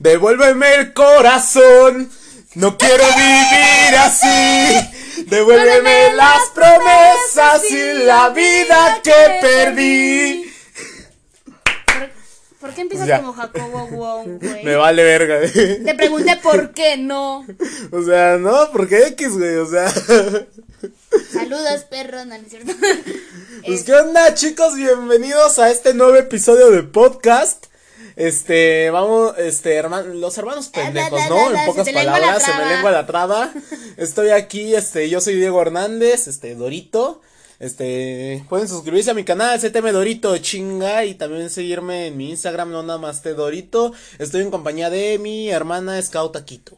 Devuélveme el corazón. No quiero vivir así. Devuélveme las promesas y la vida que perdí. ¿Por, qué empiezas Ya. como Jacobo Wong, güey? Me vale verga. Te pregunté por qué no. O sea, no, porque X, güey, o sea. Saludos, perro, no, no es cierto. Pues qué onda, chicos, bienvenidos a este nuevo episodio de podcast. Este, vamos, este, herman, los hermanos pendejos, ¿no? En pocas palabras, se me lengua la traba. Estoy aquí, este, yo soy Diego Hernández, este, Dorito. Este, pueden suscribirse a mi canal, CTM Dorito, chinga, y también seguirme en mi Instagram, no nada más te Dorito. Estoy en compañía de mi hermana Scout Aquito.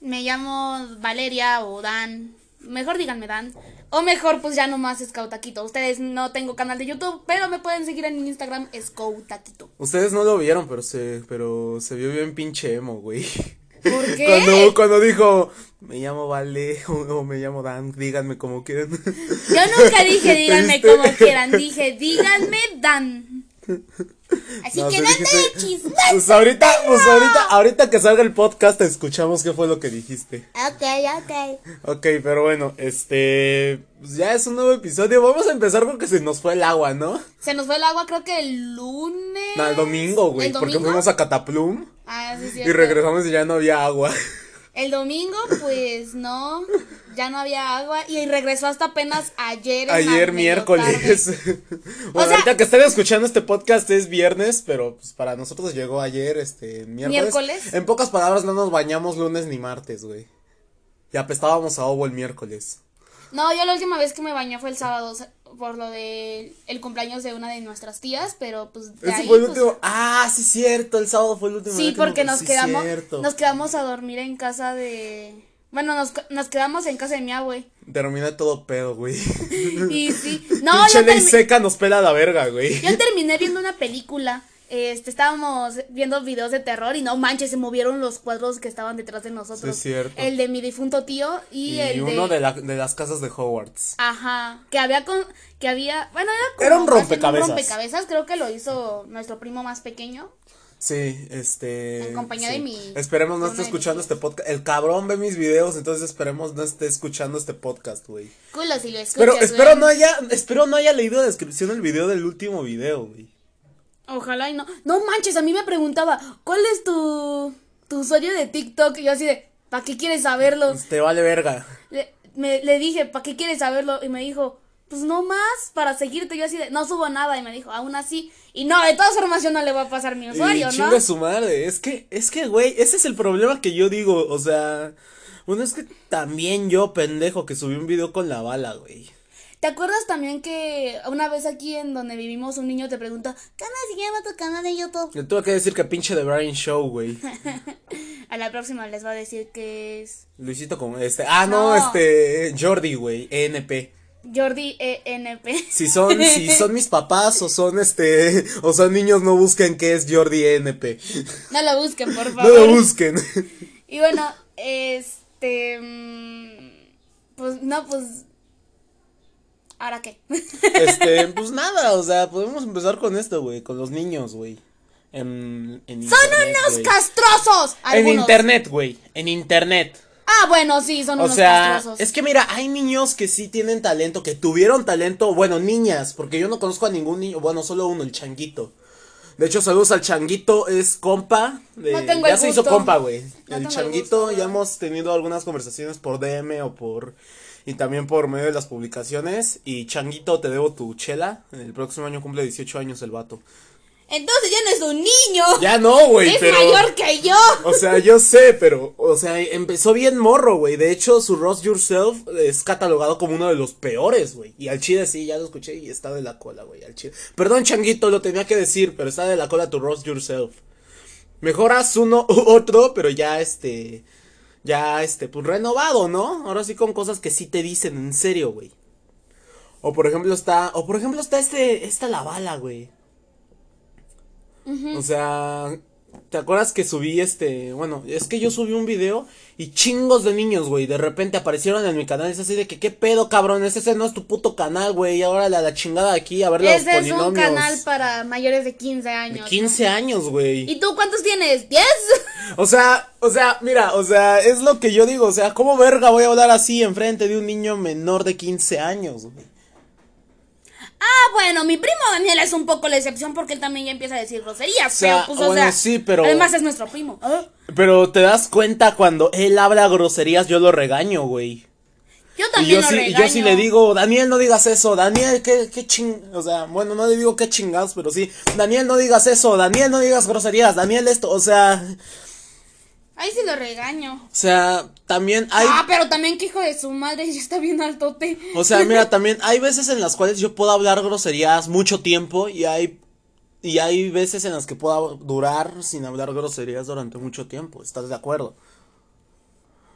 Me llamo Valeria o Dan. Mejor díganme Dan. O mejor, pues ya nomás Scoutaquito. Ustedes no tengo canal de YouTube, pero me pueden seguir en Instagram Scoutaquito. Ustedes no lo vieron, pero se, pero se vio bien pinche emo, güey. ¿Por qué? Cuando, cuando dijo, me llamo Vale o, o me llamo Dan, díganme como quieran. Yo nunca dije díganme como quieran, dije díganme Dan. Así No, que sí no dijiste- ande de chisme. Pues ahorita, pues ahorita, ahorita que salga el podcast escuchamos qué fue lo que dijiste. Ok, ok. Ok, pero bueno, este, pues ya es un nuevo episodio. Vamos a empezar porque se nos fue el agua, ¿no? Se nos fue el agua creo que el lunes. No, el domingo, güey, ¿El porque fuimos a Cataplum Ah, sí, es y regresamos y ya no había agua. El domingo, pues no, ya no había agua y regresó hasta apenas ayer. en Ayer miércoles. bueno, sea- ahorita que estén escuchando este podcast es viernes, pero pues para nosotros llegó ayer, este, miércoles. Miércoles. En pocas palabras, no nos bañamos lunes ni martes, güey. Y apestábamos a ovo el miércoles. No, yo la última vez que me bañé fue el sábado o por lo de el cumpleaños de una de nuestras tías, pero pues de ahí, fue el pues, último. Ah, sí, cierto. El sábado fue el último. Sí, porque nos sí, quedamos cierto. nos quedamos a dormir en casa de Bueno, nos, nos quedamos en casa de mi abue. Terminé todo pedo, güey. Y sí. No, yo, ley seca nos pela la verga, güey. yo terminé viendo una película. Este, estábamos viendo videos de terror y no manches, se movieron los cuadros que estaban detrás de nosotros. Sí, es cierto. El de mi difunto tío y, Y, el uno de... de, la- de las casas de Hogwarts. Ajá, que había con, que había, bueno, era como Era un rompecabezas. rompecabezas, creo que lo hizo nuestro primo más pequeño. Sí, este. En compañía sí. de mi- Esperemos no esté escuchando este podcast. El cabrón ve mis videos, entonces esperemos no esté escuchando este podcast, güey. Culo si lo escuchas, Pero güey. espero no haya, espero no haya leído la descripción del video del último video, güey. Ojalá y no. No manches, a mí me preguntaba, ¿cuál es tu, tu usuario de TikTok? Y yo así de, ¿para qué quieres saberlo? Te vale verga. Le, me, le dije, ¿para qué quieres saberlo? Y me dijo, pues no más, para seguirte. Yo así de, no subo nada. Y me dijo, aún así. Y no, de todas formas yo no le voy a pasar mi usuario, y ¿no? su madre. Es que, es que, güey, ese es el problema que yo digo. O sea, bueno, es que también yo, pendejo, que subí un video con la bala, güey. ¿Te acuerdas también que una vez aquí en donde vivimos un niño te pregunta, ¿cómo se llama tu canal de YouTube? Le tuve que decir que pinche de Brian Show, güey. A la próxima les va a decir que es Luisito con este. Ah, no, No. este. Jordi, güey. ENP. Jordi ENP. Si son, si son mis papás o son este, o son niños, no busquen qué es Jordi ENP. No lo busquen, por No favor. lo busquen. Y bueno, este. mm, Pues no, pues. ¿Ahora qué? Este, pues nada, o sea, podemos empezar con esto, güey, con los niños, güey. En, en ¡Son internet, unos castrosos! En internet, güey, en internet. Ah, bueno, sí, son O unos sea, castrosos. es que mira, hay niños que sí tienen talento, que tuvieron talento, bueno, niñas, porque yo no conozco a ningún niño, bueno, solo uno, el changuito. De hecho, saludos al changuito, es compa. De, No tengo ya el se hizo compa, güey. No el changuito, ya hemos tenido algunas conversaciones por DM o por. Y también por medio de las publicaciones. Y changuito, te debo tu chela. El próximo año cumple 18 años el vato. Entonces ya no es un niño. Ya no, güey, es pero. mayor que yo. O sea, yo sé, pero, o sea, empezó bien morro, güey. De hecho, su Roast Yourself es catalogado como uno de los peores, güey. Y al chile sí, ya lo escuché y está de la cola, güey, al chile. Perdón, changuito, lo tenía que decir, pero está de la cola tu Roast Yourself. Mejoras uno u otro, pero ya este, ya este, pues renovado, ¿no? Ahora sí con cosas que sí te dicen en serio, güey. O por ejemplo está, o por ejemplo está este, esta la bala, güey. O sea, ¿Te acuerdas que subí este, bueno, es que yo subí un video y chingos de niños, güey, de repente aparecieron en mi canal, es así de que qué pedo, cabrón, ese no es tu puto canal, güey, y ahora la, la chingada aquí a ver los Ese es un polinomios. canal para mayores de 15 De años. 15 años, güey. ¿Y tú cuántos tienes? ¿10? O sea, o sea, mira, o sea, es lo que yo digo, o sea, ¿cómo verga voy a hablar así enfrente de un niño menor de 15 años, güey? Ah, bueno, mi primo Daniel es un poco la excepción porque él también ya empieza a decir groserías. sea, pero, pues, o sea, sí, pero- Además es nuestro primo. Ah, Pero te das cuenta cuando él habla groserías, yo lo regaño, güey. Yo Y también yo lo sí, y regaño. yo sí le digo, Daniel, no digas eso, Daniel, qué, qué ching, o sea, bueno, no le digo qué chingados, pero sí, Daniel, no digas eso, Daniel, no digas groserías, Daniel, esto, o sea, Ahí sí lo regaño. o sea, también hay, Ah, pero también que hijo de su madre ya está bien altote. o sea, mira, también hay veces en las cuales yo puedo hablar groserías mucho tiempo y hay, y hay veces en las que puedo durar sin hablar groserías durante mucho tiempo, ¿estás de acuerdo?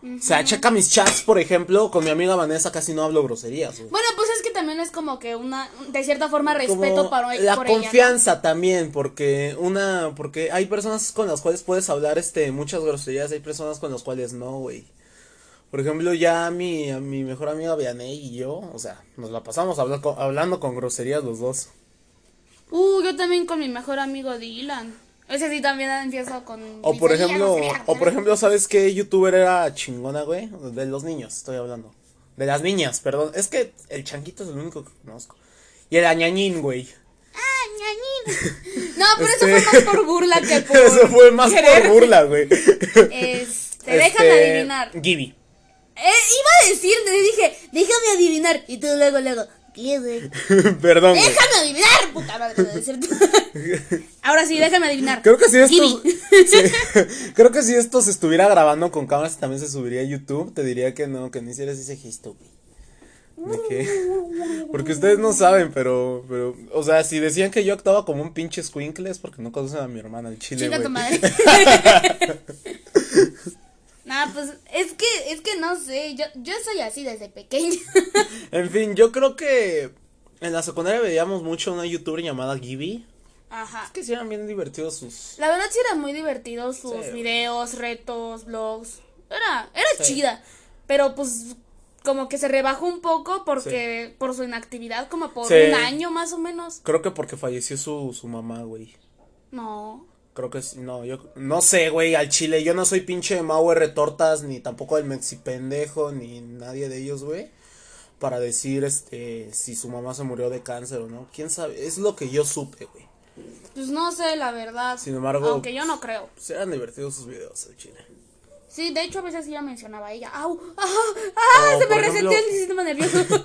O sea, checa mis chats, por ejemplo, con mi amiga Vanessa casi no hablo groserías, güey. Bueno, pues también es como que una, de cierta forma, como respeto para la por ella, ¿no? confianza también porque una porque hay personas con las cuales puedes hablar este muchas groserías hay personas con las cuales no güey por ejemplo ya mi a mi mejor amiga Vianey y yo o sea nos la pasamos habla- hablando con groserías los dos Uh, yo también con mi mejor amigo Dylan. Ese sí también empiezo con. o por ejemplo o por ejemplo sabes qué youtuber era chingona güey de los niños estoy hablando de las niñas perdón es que el chanquito es el único que conozco y el añañín güey Ah, ñañín. No, pero Este- eso fue más por burla que por. eso fue más querer. por burla güey Este, déjame Este, adivinar. Gibby Eh, iba a decir, dije, déjame adivinar. Y tú luego, luego, ¿qué, güey? Perdón. Déjame adivinar, puta madre, cierto. Ahora sí, déjame adivinar. Creo que si esto, sí, creo que si esto se estuviera grabando con cámaras también se subiría a YouTube, te diría que no, que no hicieras ese gesto, güey. ¿De qué? Porque ustedes no saben, pero, pero, o sea, si decían que yo actuaba como un pinche squinkle es porque no conocen a mi hermana, el chile, güey. tu madre. Nah, pues es que, es que no sé, yo, yo soy así desde pequeña. En fin, yo creo que en la secundaria veíamos mucho a una youtuber llamada Gibby. Ajá. Es que sí eran bien divertidos sus... La verdad sí era muy divertido sus Sí. videos, retos, vlogs. Era, era Sí. chida. Pero pues como que se rebajó un poco porque por su inactividad, como por un año más o menos. Creo que porque falleció su, su mamá, güey. No. Creo que sí, no, yo no sé, güey, al chile, yo no soy pinche Mau R. Tortas, ni tampoco el Mexi Pendejo, ni nadie de ellos, güey, para decir, este, si su mamá se murió de cáncer o no, quién sabe, es lo que yo supe, güey, Pues no sé, la verdad. Sin embargo- Aunque yo no creo. eran divertidos sus videos, al chile. Sí, de hecho a veces sí la mencionaba ella. ¡Au! ¡Ah! ¡Ah! Se me ejemplo- el sistema nervioso.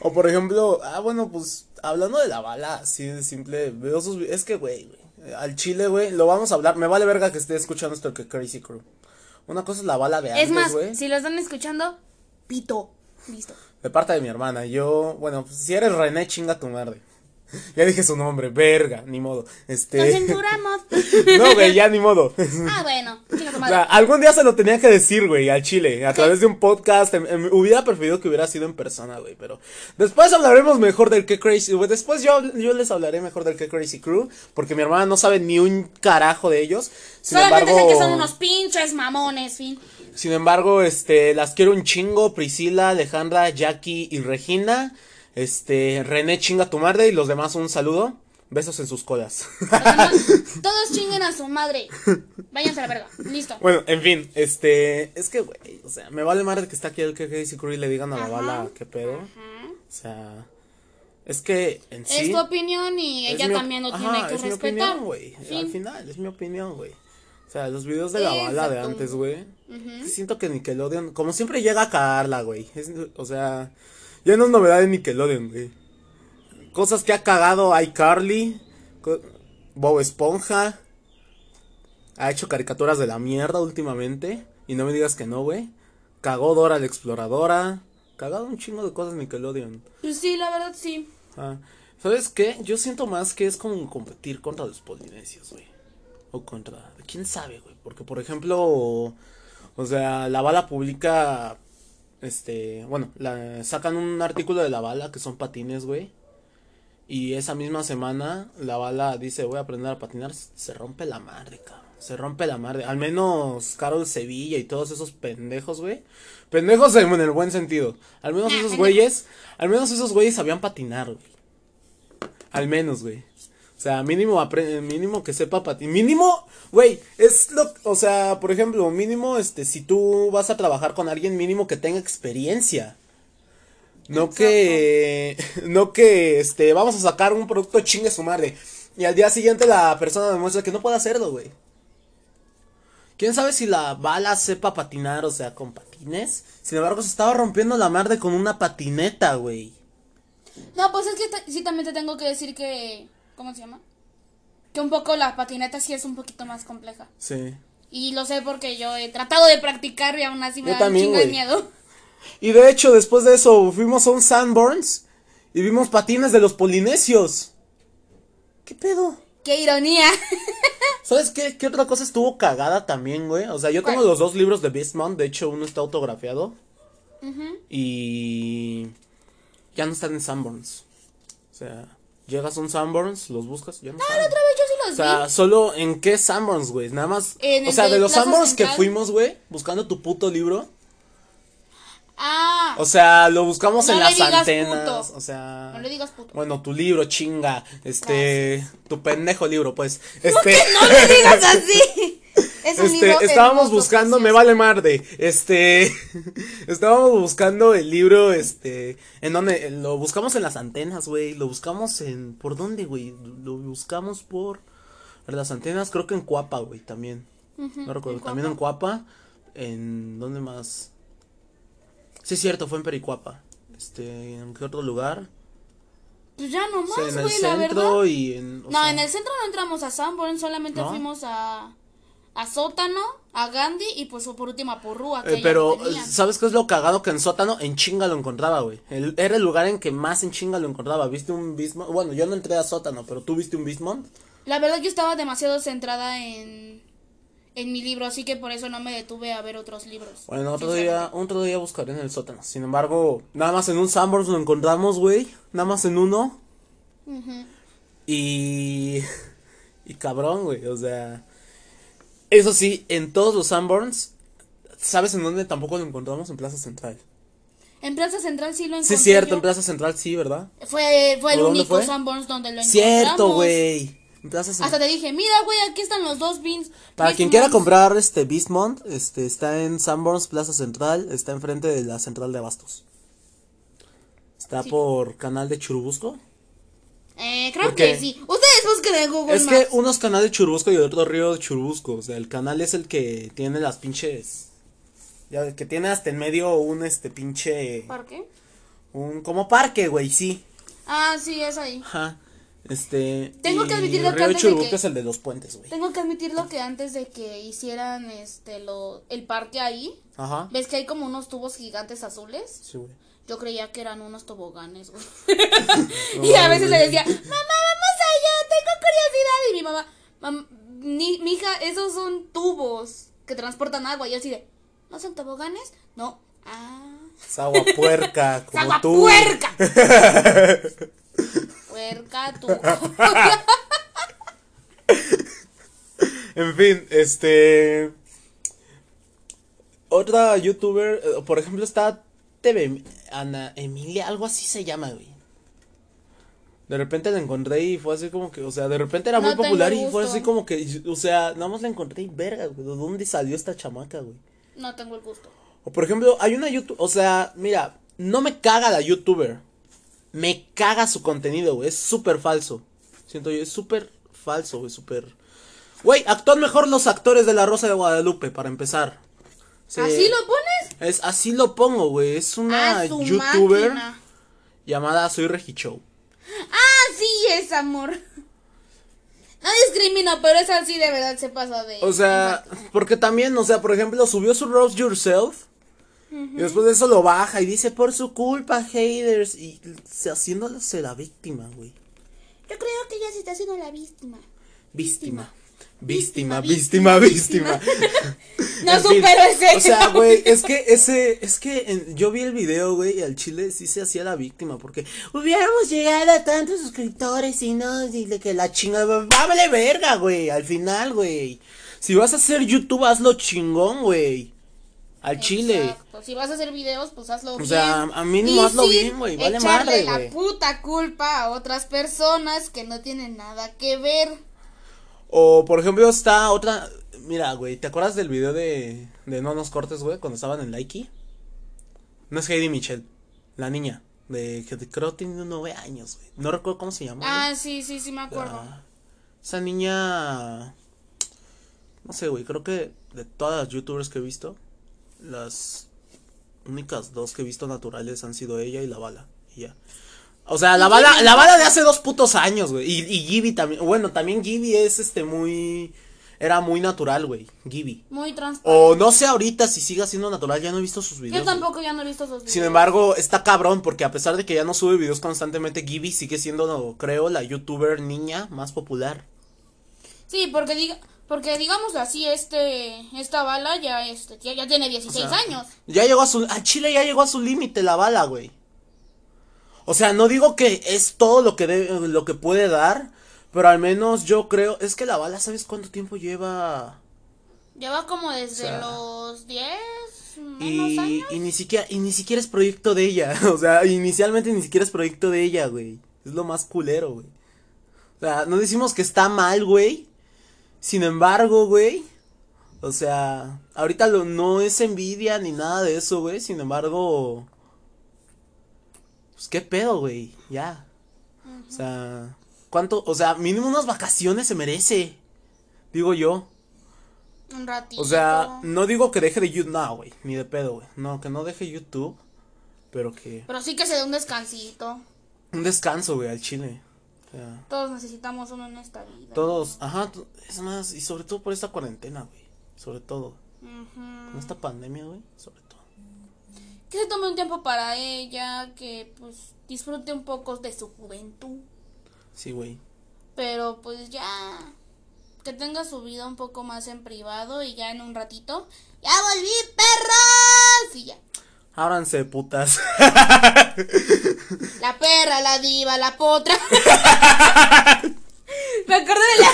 O por ejemplo, ah, bueno, pues, hablando de la bala, así de simple, veo sus vi- es que, güey, güey, al chile, güey, lo vamos a hablar, me vale verga que esté escuchando esto que Crazy Crew. Una cosa es la bala de es antes, más, güey. si lo están escuchando, pito. Listo. De parte de mi hermana, yo, bueno, pues, si eres René, chinga tu madre. Ya dije su nombre, verga, ni modo. Lo Este. censuramos. No, güey, ya ni modo. ah, bueno. O sea, algún día se lo tenía que decir, güey, al chile, a través de un podcast. em- em, hubiera preferido que hubiera sido en persona, güey, pero después hablaremos mejor del que Crazy. güey, Después yo, yo les hablaré mejor del que Crazy Crew, porque mi hermana no sabe ni un carajo de ellos. Sin Solamente embargo, sé que son unos pinches mamones, fin. Sin embargo, este, las quiero un chingo, Priscila, Alejandra, Jackie y Regina. Este, René chinga tu madre y los demás un saludo. Besos en sus colas. Los demás, Todos chinguen a su madre. Váyanse a la verga. Listo. bueno, en fin, este, es que, güey, o sea, me vale madre que está aquí el que Crazy Crew y le digan a la Ajá. bala qué pedo. O sea, es que en sí. Es tu opinión y ella mi también lo Ajá, tiene que es mi respetar. opinión, güey. Al Fin. final, es mi opinión, güey. O sea, los videos de la bala de antes, güey. Siento que Nickelodeon, como siempre llega a cagarla, güey. O sea, ya no es novedad de Nickelodeon, güey. Cosas que ha cagado iCarly, Bob Esponja. Ha hecho caricaturas de la mierda últimamente. Y no me digas que no, güey. Cagó Dora la Exploradora. Cagado un chingo de cosas Nickelodeon. Pues sí, la verdad sí. Ah, ¿Sabes qué? Yo siento más que es como competir contra los polinesios, güey. O contra... ¿Quién sabe, güey? Porque, por ejemplo, o sea, la bala publica, este, bueno, la, sacan un artículo de la bala que son patines, güey. Y esa misma semana la bala dice, voy a aprender a patinar. Se rompe la madre, cabrón. Se rompe la madre. Al menos Carol Sevilla y todos esos pendejos, güey. Pendejos en el buen sentido. Al menos Nah, esos güeyes. Al menos esos güeyes sabían patinar, güey. Al menos, güey. O sea, mínimo apre- mínimo que sepa patinar. Mínimo, güey, es lo, o sea, por ejemplo, mínimo, este, si tú vas a trabajar con alguien, mínimo que tenga experiencia. No que, no que, este, vamos a sacar un producto chingue su madre. Y al día siguiente la persona demuestra que no puede hacerlo, güey. ¿Quién sabe si la bala sepa patinar, o sea, con patines? Sin embargo, se estaba rompiendo la madre con una patineta, güey. No, pues es que sí también te tengo que decir que. ¿Cómo se llama? Que un poco la patineta sí es un poquito más compleja. Sí. Y lo sé porque yo he tratado de practicar y aún así me Yo da también, un chingo de güey. miedo. Y de hecho, después de eso, fuimos a un Sanborns y vimos patines de los polinesios. ¿Qué pedo? ¡Qué ironía! ¿Sabes qué, qué otra cosa estuvo cagada también, güey? O sea, yo tengo los dos libros de Beastmon, de hecho uno está autografiado. Y ya no están en Sanborns. O sea, llegas a un Sanborns, los buscas, ya no están. La otra vez yo sí O los sea, vi. solo en qué Sanborns, güey. Nada más. En o sea, de los Sanborns que fuimos, güey, buscando tu puto libro. Ah, O sea, lo buscamos No en le las digas antenas. puto. O sea. no le digas puto. Bueno, tu libro, chinga. Este. Tu pendejo libro, pues. Este. No le digas así. Es un Este, libro estábamos hermoso, buscando, me vale marde. Este, estábamos buscando el libro, este, en donde lo buscamos en las antenas, güey. Lo buscamos en, ¿por dónde, güey? Lo buscamos por las antenas, creo que en Cuapa, güey, también. no recuerdo, en también en Cuapa. En, ¿dónde más? Sí, es cierto, fue en Pericuapa. Este, ¿en qué otro lugar? Pues ya Sí, nomás, en el güey, la verdad. centro y en. No, sea, en el centro no entramos a Sanborn, solamente ¿No? fuimos a, a Sótano, a Gandhi y pues por último a Porrúa. Eh, pero. ¿sabes qué es lo cagado? Que en sótano, en chinga lo encontraba, güey. El- era el lugar en que más en chinga lo encontraba. ¿Viste un Bismont? Bueno, yo no entré a sótano, pero tú viste un Bismont. La verdad yo estaba demasiado centrada en, en mi libro, así que por eso no me detuve a ver otros libros. Bueno, otro día, otro día buscaré en el sótano. Sin embargo, nada más en un Sanborns lo encontramos, güey. Nada más en uno. Y. Y cabrón, güey. O sea. Eso sí, en todos los Sanborns. ¿Sabes en dónde tampoco lo encontramos? En Plaza Central. En Plaza Central sí lo Sí, encontré. es cierto, yo. en Plaza Central sí, ¿verdad? Fue, fue el ¿Por dónde único? Sanborns donde lo encontramos. Cierto, güey. Hasta te dije, mira, güey, aquí están los dos beans. Para quien quiera Mons". comprar este Beastmont, este está en Sanborns Plaza Central, está enfrente de la central de Abastos. Está Sí. por canal de Churubusco. Eh, creo que sí. Ustedes busquen en Google Es que Maps. uno es canal de Churubusco y otro río de Churubusco. O sea, el canal es el que tiene las pinches. Ya, que tiene hasta en medio un este pinche. ¿Por qué? Un como parque, güey, sí. Ah, sí, es ahí. Ajá. Este. Tengo que admitirlo el que antes de Churubusco que- es el de los puentes, güey. Tengo que admitirlo que antes de que hicieran este lo el parque ahí, Ajá. ves que hay como unos tubos gigantes azules. Sí, güey. Yo creía que eran unos toboganes, güey. y a veces le decía, mamá, vamos allá, tengo curiosidad. Y mi mamá, mam, ni, mija, esos son tubos que transportan agua. Y yo así de, ¿no son toboganes? No. Ah. Es agua puerca, como ¡Agua tú. puerca! puerca tú. En fin, este. Otra youtuber, eh, por ejemplo, está TV Ana Emilia, algo así se llama, güey. De repente la encontré y fue así como que, o sea, de repente era No muy popular y fue así como que, o sea, nada más la encontré y verga, güey, ¿de dónde salió esta chamaca, güey? No tengo el gusto. O por ejemplo, hay una YouTube, o sea, mira, no me caga la youtuber. Me caga su contenido, güey. Es súper falso. Siento yo, es súper falso, güey, súper... Güey, actúan mejor los actores de La Rosa de Guadalupe, para empezar. Sí, ¿Así lo pones? Es, así lo pongo, güey. Es una Ah, youtuber máquina. llamada Soy Regichow. Ah, sí, es amor. No discrimino, pero es así de verdad se pasa de. O sea, porque también, o sea, por ejemplo, subió su Roast Yourself. Y después de eso lo baja y dice, por su culpa, haters. Y se haciéndose la víctima, güey. Yo creo que ella se está haciendo la víctima. Víctima. Víctima, víctima, víctima. No En fin, supero ese. O sea, güey, es que ese, es que en- yo vi el video, güey, y al chile sí se hacía la víctima, porque hubiéramos llegado a tantos suscriptores y no, dile que la chingada, vale verga, güey, al final, güey. Si vas a hacer YouTube, hazlo chingón, güey. Al chile. Si vas a hacer videos, pues hazlo O bien. sea, a mínimo Y hazlo bien, güey, vale madre, la güey. puta culpa a otras personas que no tienen nada que ver. O, por ejemplo, está otra, mira, güey, ¿te acuerdas del video de, de No Nos Cortes, güey, cuando estaban en Likey? No es Heidi Michelle, la niña, de que creo que tiene nueve años, güey. No recuerdo cómo se llama. güey. Ah, sí, sí, sí me acuerdo. Ah, Esa niña. No sé, güey. Creo que de todas las youtubers que he visto, las únicas dos que he visto naturales han sido ella y la bala. Y ya. O sea, la ¿Y bala, la bala de hace dos putos años, güey. Y, y Gibby también. Bueno, también Gibby es este muy. Era muy natural, güey. Gibby. Muy transparente. O no sé ahorita si siga siendo natural. Ya no he visto sus videos. Yo tampoco ya no he visto esos videos. Sin embargo, está cabrón porque a pesar de que ya no sube videos constantemente, Gibby sigue siendo, creo, la youtuber niña más popular. Sí, porque diga, porque digamos así, este, esta bala ya, este, ya, ya tiene 16 O sea, años. Ya llegó a su. A Chile ya llegó a su límite la bala, güey. O sea, no digo que es todo lo que lo que puede dar, pero al menos yo creo. Es que la bala, ¿sabes cuánto tiempo lleva? Lleva como desde O sea, los 10 menos Y, años. y ni siquiera, y ni siquiera es proyecto de ella. O sea, inicialmente ni siquiera es proyecto de ella, güey. Es lo más culero, güey. O sea, no decimos que está mal, güey. Sin embargo, güey. O sea, ahorita lo, no es envidia ni nada de eso, güey. Sin embargo. Pues qué pedo, güey. Ya. O sea, ¿cuánto? O sea, mínimo unas vacaciones se merece. Digo yo. Un ratito. O sea, no digo que deje de YouTube, no, güey, ni de pedo, güey. No, que no deje YouTube, pero que Pero sí que se dé un descansito. un descanso, güey, al chile. O sea, Todos necesitamos uno en esta vida. todos, ajá, es más, y sobre todo por esta cuarentena, güey. Sobre todo, con esta pandemia, güey, sobre todo. Que se tome un tiempo para ella, que pues disfrute un poco de su juventud. Sí, güey. Pero pues ya. Que tenga su vida un poco más en privado y ya en un ratito. ¡Ya volví, perros! Y ya. Ábranse, putas. La perra, la diva, la potra. Me acuerdo de la.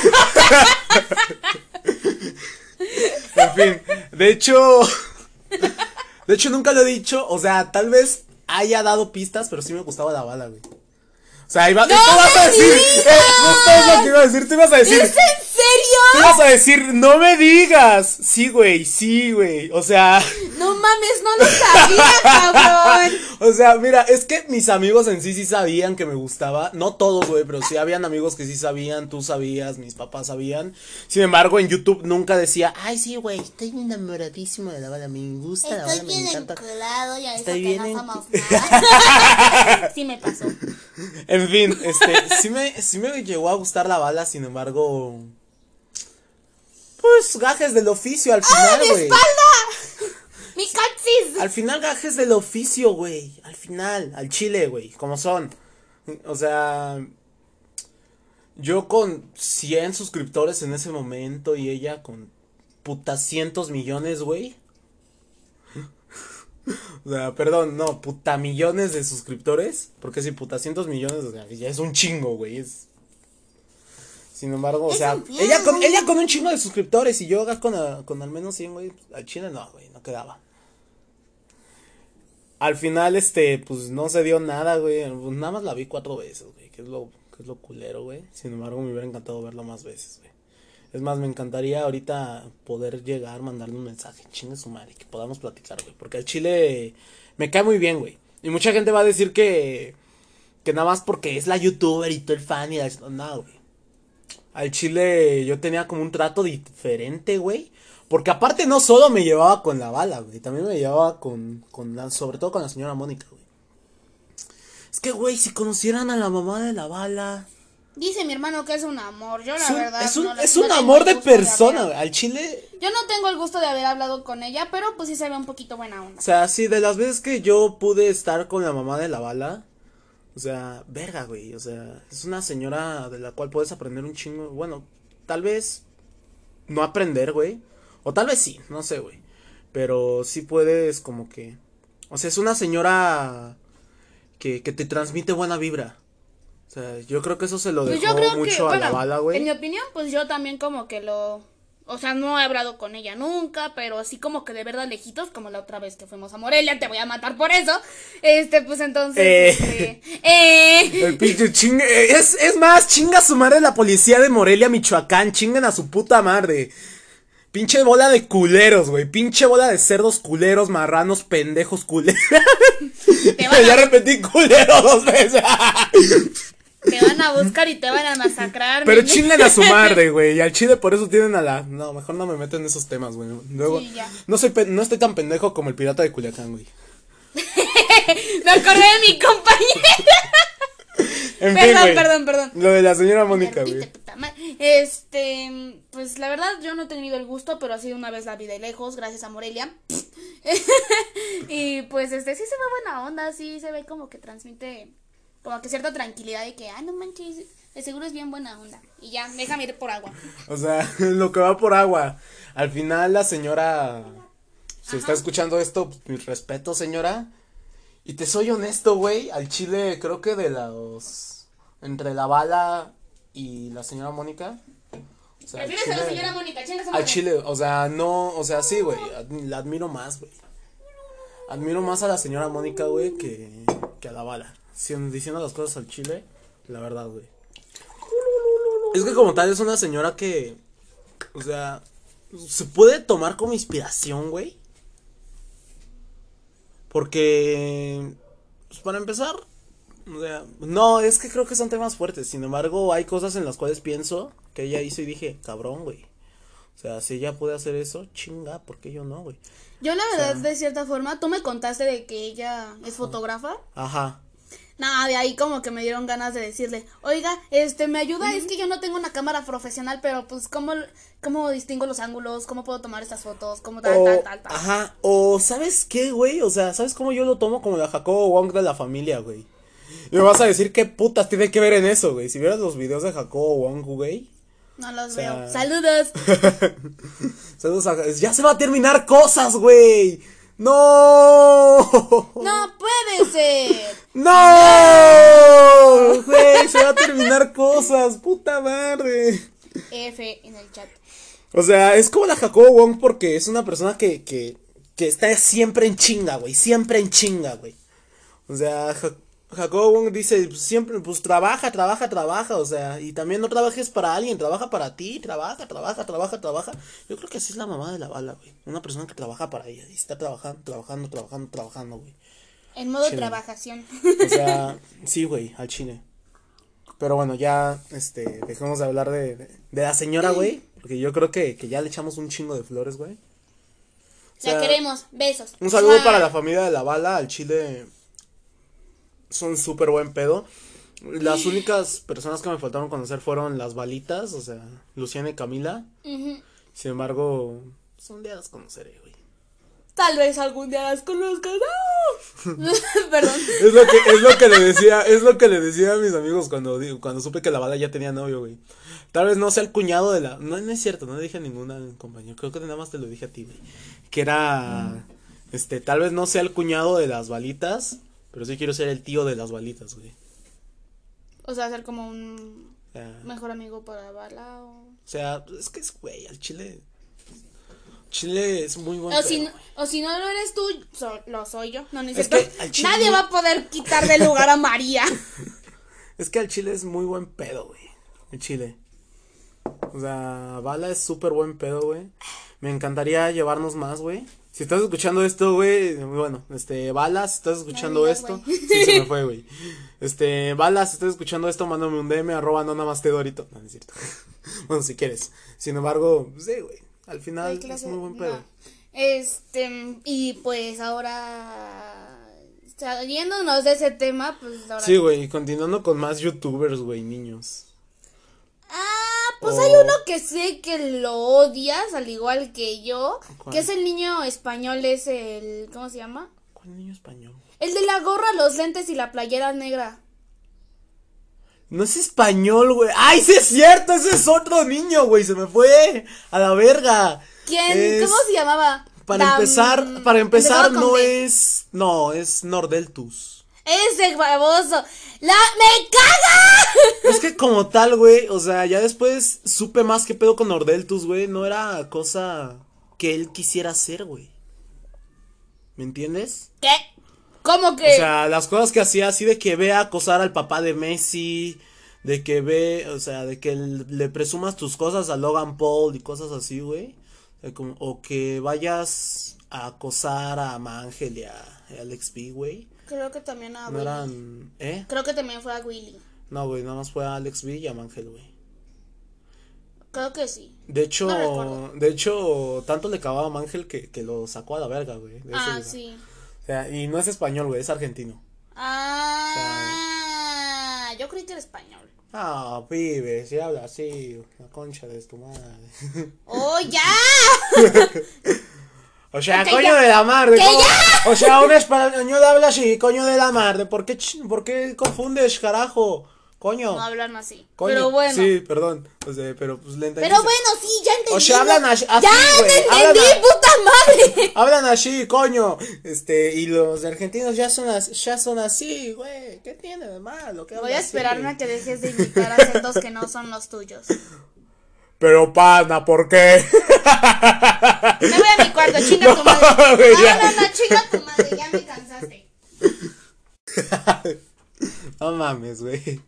en fin, de hecho, de hecho nunca lo he dicho, o sea, tal vez haya dado pistas, pero sí me gustaba la bala, güey. O sea, iba, ¡No tú vas a decir, eh, justo es lo que iba a decir, tú ibas a decir, ¿Es en serio? Tú ibas a decir, no me digas. Sí, güey, sí, güey. O sea, No mames, no lo sabía, cabrón. o sea, mira, es que mis amigos en sí sí sabían que me gustaba. No todos, güey, pero sí habían amigos que sí sabían, tú sabías, mis papás sabían. Sin embargo, en YouTube nunca decía, ay, sí, güey, estoy enamoradísimo de la bala, me gusta la bala, Estoy me bien encanta. enculado y a eso Estoy que bien no somos nada. Sí me pasó. En fin, este, sí me, sí me llegó a gustar la bala, sin embargo. Pues gajes del oficio al ¡Ah, final, mi güey. espalda! ¡Mi caxis! Al final gajes del oficio, güey. Al final, al chile, güey. Como son. O sea. Yo con 100 suscriptores en ese momento y ella con puta cientos millones, güey. O sea, perdón, no, puta millones de suscriptores. Porque si puta cientos millones, o sea, ya es un chingo, güey. Es... Sin embargo, o sea, ella con, ella con un chingo de suscriptores y yo con, a- con al menos 100, güey. Al chile no, güey, no quedaba. Al final, este, pues no se dio nada, güey. Pues, nada más la vi cuatro veces, güey. Que es lo, que es lo culero, güey. Sin embargo, me hubiera encantado verlo más veces, güey. Es más, me encantaría ahorita poder llegar, mandarle un mensaje, chingue su madre, que podamos platicar, güey. Porque al chile me cae muy bien, güey. Y mucha gente va a decir que, que nada más porque es la youtuber y tú el fan y la... No, güey. Al chile yo tenía como un trato diferente, güey. Porque aparte no solo me llevaba con la bala, güey. También me llevaba con, con sobre todo con la señora Mónica, güey. Es que, güey, si conocieran a la mamá de la bala. Dice mi hermano que es un amor. Yo la Es un, verdad. es un, no le- es no un tengo amor de persona, güey. Al chile, Yo no tengo el gusto de haber hablado con ella, pero pues sí se ve un poquito buena onda. o sea, sí, de las veces que yo pude estar con la mamá de la bala. O sea, verga, güey. O sea, es una señora de la cual puedes aprender un chingo. Bueno, tal vez no aprender, güey. O tal vez sí, no sé, güey. Pero sí puedes como que... O sea, es una señora que, que te transmite buena vibra. O sea, yo creo que eso se lo Pues dejó yo creo mucho que, a la bala, en güey. mi opinión, pues yo también como que lo... O sea, no he hablado con ella nunca, pero así como que de verdad lejitos, como la otra vez que fuimos a Morelia, te voy a matar por eso. Este, pues entonces, Eh. este, eh, El pinche chingue, eh, es, es más, chinga su madre la policía de Morelia, Michoacán, chinguen a su puta madre. Pinche bola de culeros, güey. Pinche bola de cerdos culeros, marranos, pendejos culeros. Te van a- ya repetí culero dos veces. te van a buscar y te van a masacrar. Pero chingan a su madre, güey. Y al chile por eso tienen a la. No, mejor no me meto en esos temas, güey. Luego. Sí, ya. no soy pe- no estoy tan pendejo como el pirata de Culiacán, güey. Me acordé de mi compañera. En fin, Perdón, güey. perdón, perdón. Lo de la señora Mónica, güey. Este, pues la verdad yo no he tenido el gusto, pero así una vez la vi de lejos, gracias a Morelia. y pues este sí se ve buena onda, sí se ve como que transmite como que cierta tranquilidad de que, ah, no manches, de seguro es bien buena onda. Y ya, déjame ir por agua. O sea, lo que va por agua. Al final la señora. Si está escuchando esto, pues, mi respeto, señora. Y te soy honesto, güey. Al chile, creo que de los. Entre la bala y la señora Mónica. O sea, al Prefieres a la chile- señora Mónica, chingas a Al chile, o sea, no, o sea, sí, güey, la admiro más, güey. Admiro más a la señora Mónica, güey, que, que a la bala. Si- diciendo las cosas al chile, la verdad, güey. Es que como tal es una señora que, o sea, se puede tomar como inspiración, güey. Porque, pues para empezar, o sea, no, es que creo que son temas fuertes. Sin embargo, hay cosas en las cuales pienso que ella hizo y dije, cabrón, güey. O sea, si ella puede hacer eso, chinga, ¿por qué yo no, güey? Yo la verdad, de cierta forma, tú me contaste de que ella es fotógrafa. Ajá. Nada, de ahí como que me dieron ganas de decirle, oiga, este, me ayuda, es que yo no tengo una cámara profesional, pero pues, ¿cómo, cómo distingo los ángulos? ¿Cómo puedo tomar estas fotos? ¿Cómo tal, o, tal, tal, tal? Ajá, o ¿sabes qué, güey? O sea, ¿sabes cómo yo lo tomo como la Jacobo Wong de la familia, güey? Y me vas a decir qué putas tiene que ver en eso, güey. Si vieras los videos de Jacobo Wong, güey. No los o sea- veo. Saludos. Saludos a- Ya se va a terminar cosas, güey. No. No puede ser. No. Güey, se va a terminar cosas. Puta madre. F en el chat. O sea, es como la Jacobo Wong porque es una persona que, que, que está siempre en chinga, güey. Siempre en chinga, güey. O sea, Jacobo Wong dice, siempre, pues trabaja, trabaja, trabaja. O sea, y también no trabajes para alguien, trabaja para ti, trabaja, trabaja, trabaja, trabaja. Yo creo que así es la mamá de la bala, güey. Una persona que trabaja para ella y está trabajando, trabajando, trabajando, trabajando, güey. En modo Chile. trabajación. O sea, sí, güey, al chile. Pero bueno, ya, este, dejemos de hablar de, de, de la señora, güey. Porque yo creo que, que ya le echamos un chingo de flores, güey. O sea, La queremos. Besos. Un saludo para la familia de la bala, al chile. Son súper buen pedo. Las únicas personas que me faltaron conocer fueron las balitas, o sea, Luciana y Camila. Sin embargo, pues, un día las conoceré, güey. Tal vez algún día las conozcas. ¡No! Perdón. Es lo que, es lo que le decía, es lo que le decía a mis amigos cuando, cuando supe que la bala ya tenía novio, güey. Tal vez no sea el cuñado de la. No, no es cierto, no le dije a ninguna compañero. Creo que nada más te lo dije a ti, güey. Que era. Este, tal vez no sea el cuñado de las balitas. Pero sí quiero ser el tío de las balitas, güey. O sea, ser como un sea, mejor amigo para Bala o... o sea, es que es, güey, al chile. Chile es muy bueno. O si, no, o si no lo eres tú, so- lo soy yo. No, no es que chile Nadie va a poder quitar del lugar a María. Es que al chile es muy buen pedo, güey. El chile. O sea, Bala es súper buen pedo, güey. Me encantaría llevarnos más, güey. Si estás escuchando esto, güey, bueno, este, Balas, estás escuchando esto. güey. Sí, se me fue, güey. Este, Balas, estás escuchando esto, mándame un DM, arroba no nada más te dorito. No, no es cierto. bueno, si quieres. Sin embargo, sí, güey. Al final Ay, es muy buen pedo. no. Este, y pues ahora, saliéndonos de ese tema, pues ahora... Sí, güey, continuando con más youtubers, güey, niños. Ah, pues hay uno que sé que lo odias, al igual que yo, ¿Cuál? que es el niño español, es el, ¿cómo se llama? ¿Cuál niño español? El de la gorra, los lentes y la playera negra. No es español, güey. ¡Ay, sí es cierto! Ese es otro niño, güey. Se me fue a la verga. ¿Quién? Es- ¿Cómo se llamaba? Para empezar, para empezar no es. No, es Nordeltus. Ese baboso. ¡La. ¡Me caga! Es que como tal, güey, o sea, ya después supe más que pedo con Nordeltus, güey. No era cosa que él quisiera hacer, güey. ¿Me entiendes? ¿Qué? ¿Cómo que? O sea, las cosas que hacía así de que ve a acosar al papá de Messi, de que ve, o sea, de que le presumas tus cosas a Logan Paul y cosas así, güey. O, que vayas a acosar a Mangel y a Alex B, güey. Creo que también a No Willy. eran, ¿eh? Creo que también fue a Willy. No, güey, nada más fue a Alex B y a Mangel, güey. Creo que sí. De hecho, No de hecho, tanto le cagaba a Mangel que, que lo sacó a la verga, güey. Ah, lugar. sí. O sea, y no es español, güey, es argentino. Ah, yo creí que era español. Ah, pibe, si habla así, la concha de tu madre. ¡Oh, ya! O sea, coño ya- de la madre. que ¿cómo? ya. O sea, un español habla así, coño de la madre. ¿Por qué, ch- por qué confundes, carajo? Coño. No hablan así. coño. Pero bueno. Sí, perdón. O sea, pero pues le entendí. Pero bueno, sí, ya entendí. O sea, hablan así- así, ¡Ya güey, te hablan entendí, a- puta madre! Hablan así, coño. Este, y los argentinos ya son, as- ya son así, güey. ¿Qué tiene de malo? que Voy a así? esperarme a que dejes de imitar acentos que no son los tuyos. Pero pana, ¿por qué? Me voy a mi cuarto, chinga tu madre. No, ya. no, no, chinga tu madre, ya me cansaste. no mames, güey.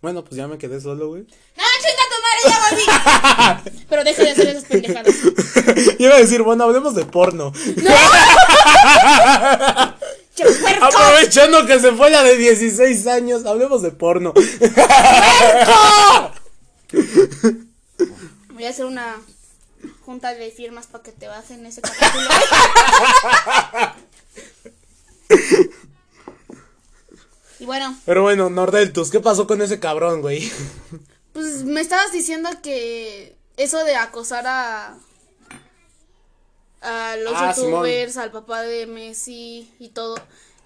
Bueno, pues ya me quedé solo, güey. No, chinga tu madre, ya volví. Pero deja de hacer esas pendejadas. Iba a decir, bueno, hablemos de porno. ¡Che, puerco! Aprovechando que se fue la de 16 años, hablemos de porno. Voy a hacer una junta de firmas para que te bajen ese capítulo. y bueno, Pero bueno, Nordeltus, ¿qué pasó con ese cabrón, güey? pues me estabas diciendo que eso de acosar a a los Ah, youtubers, al papá de Messi y todo.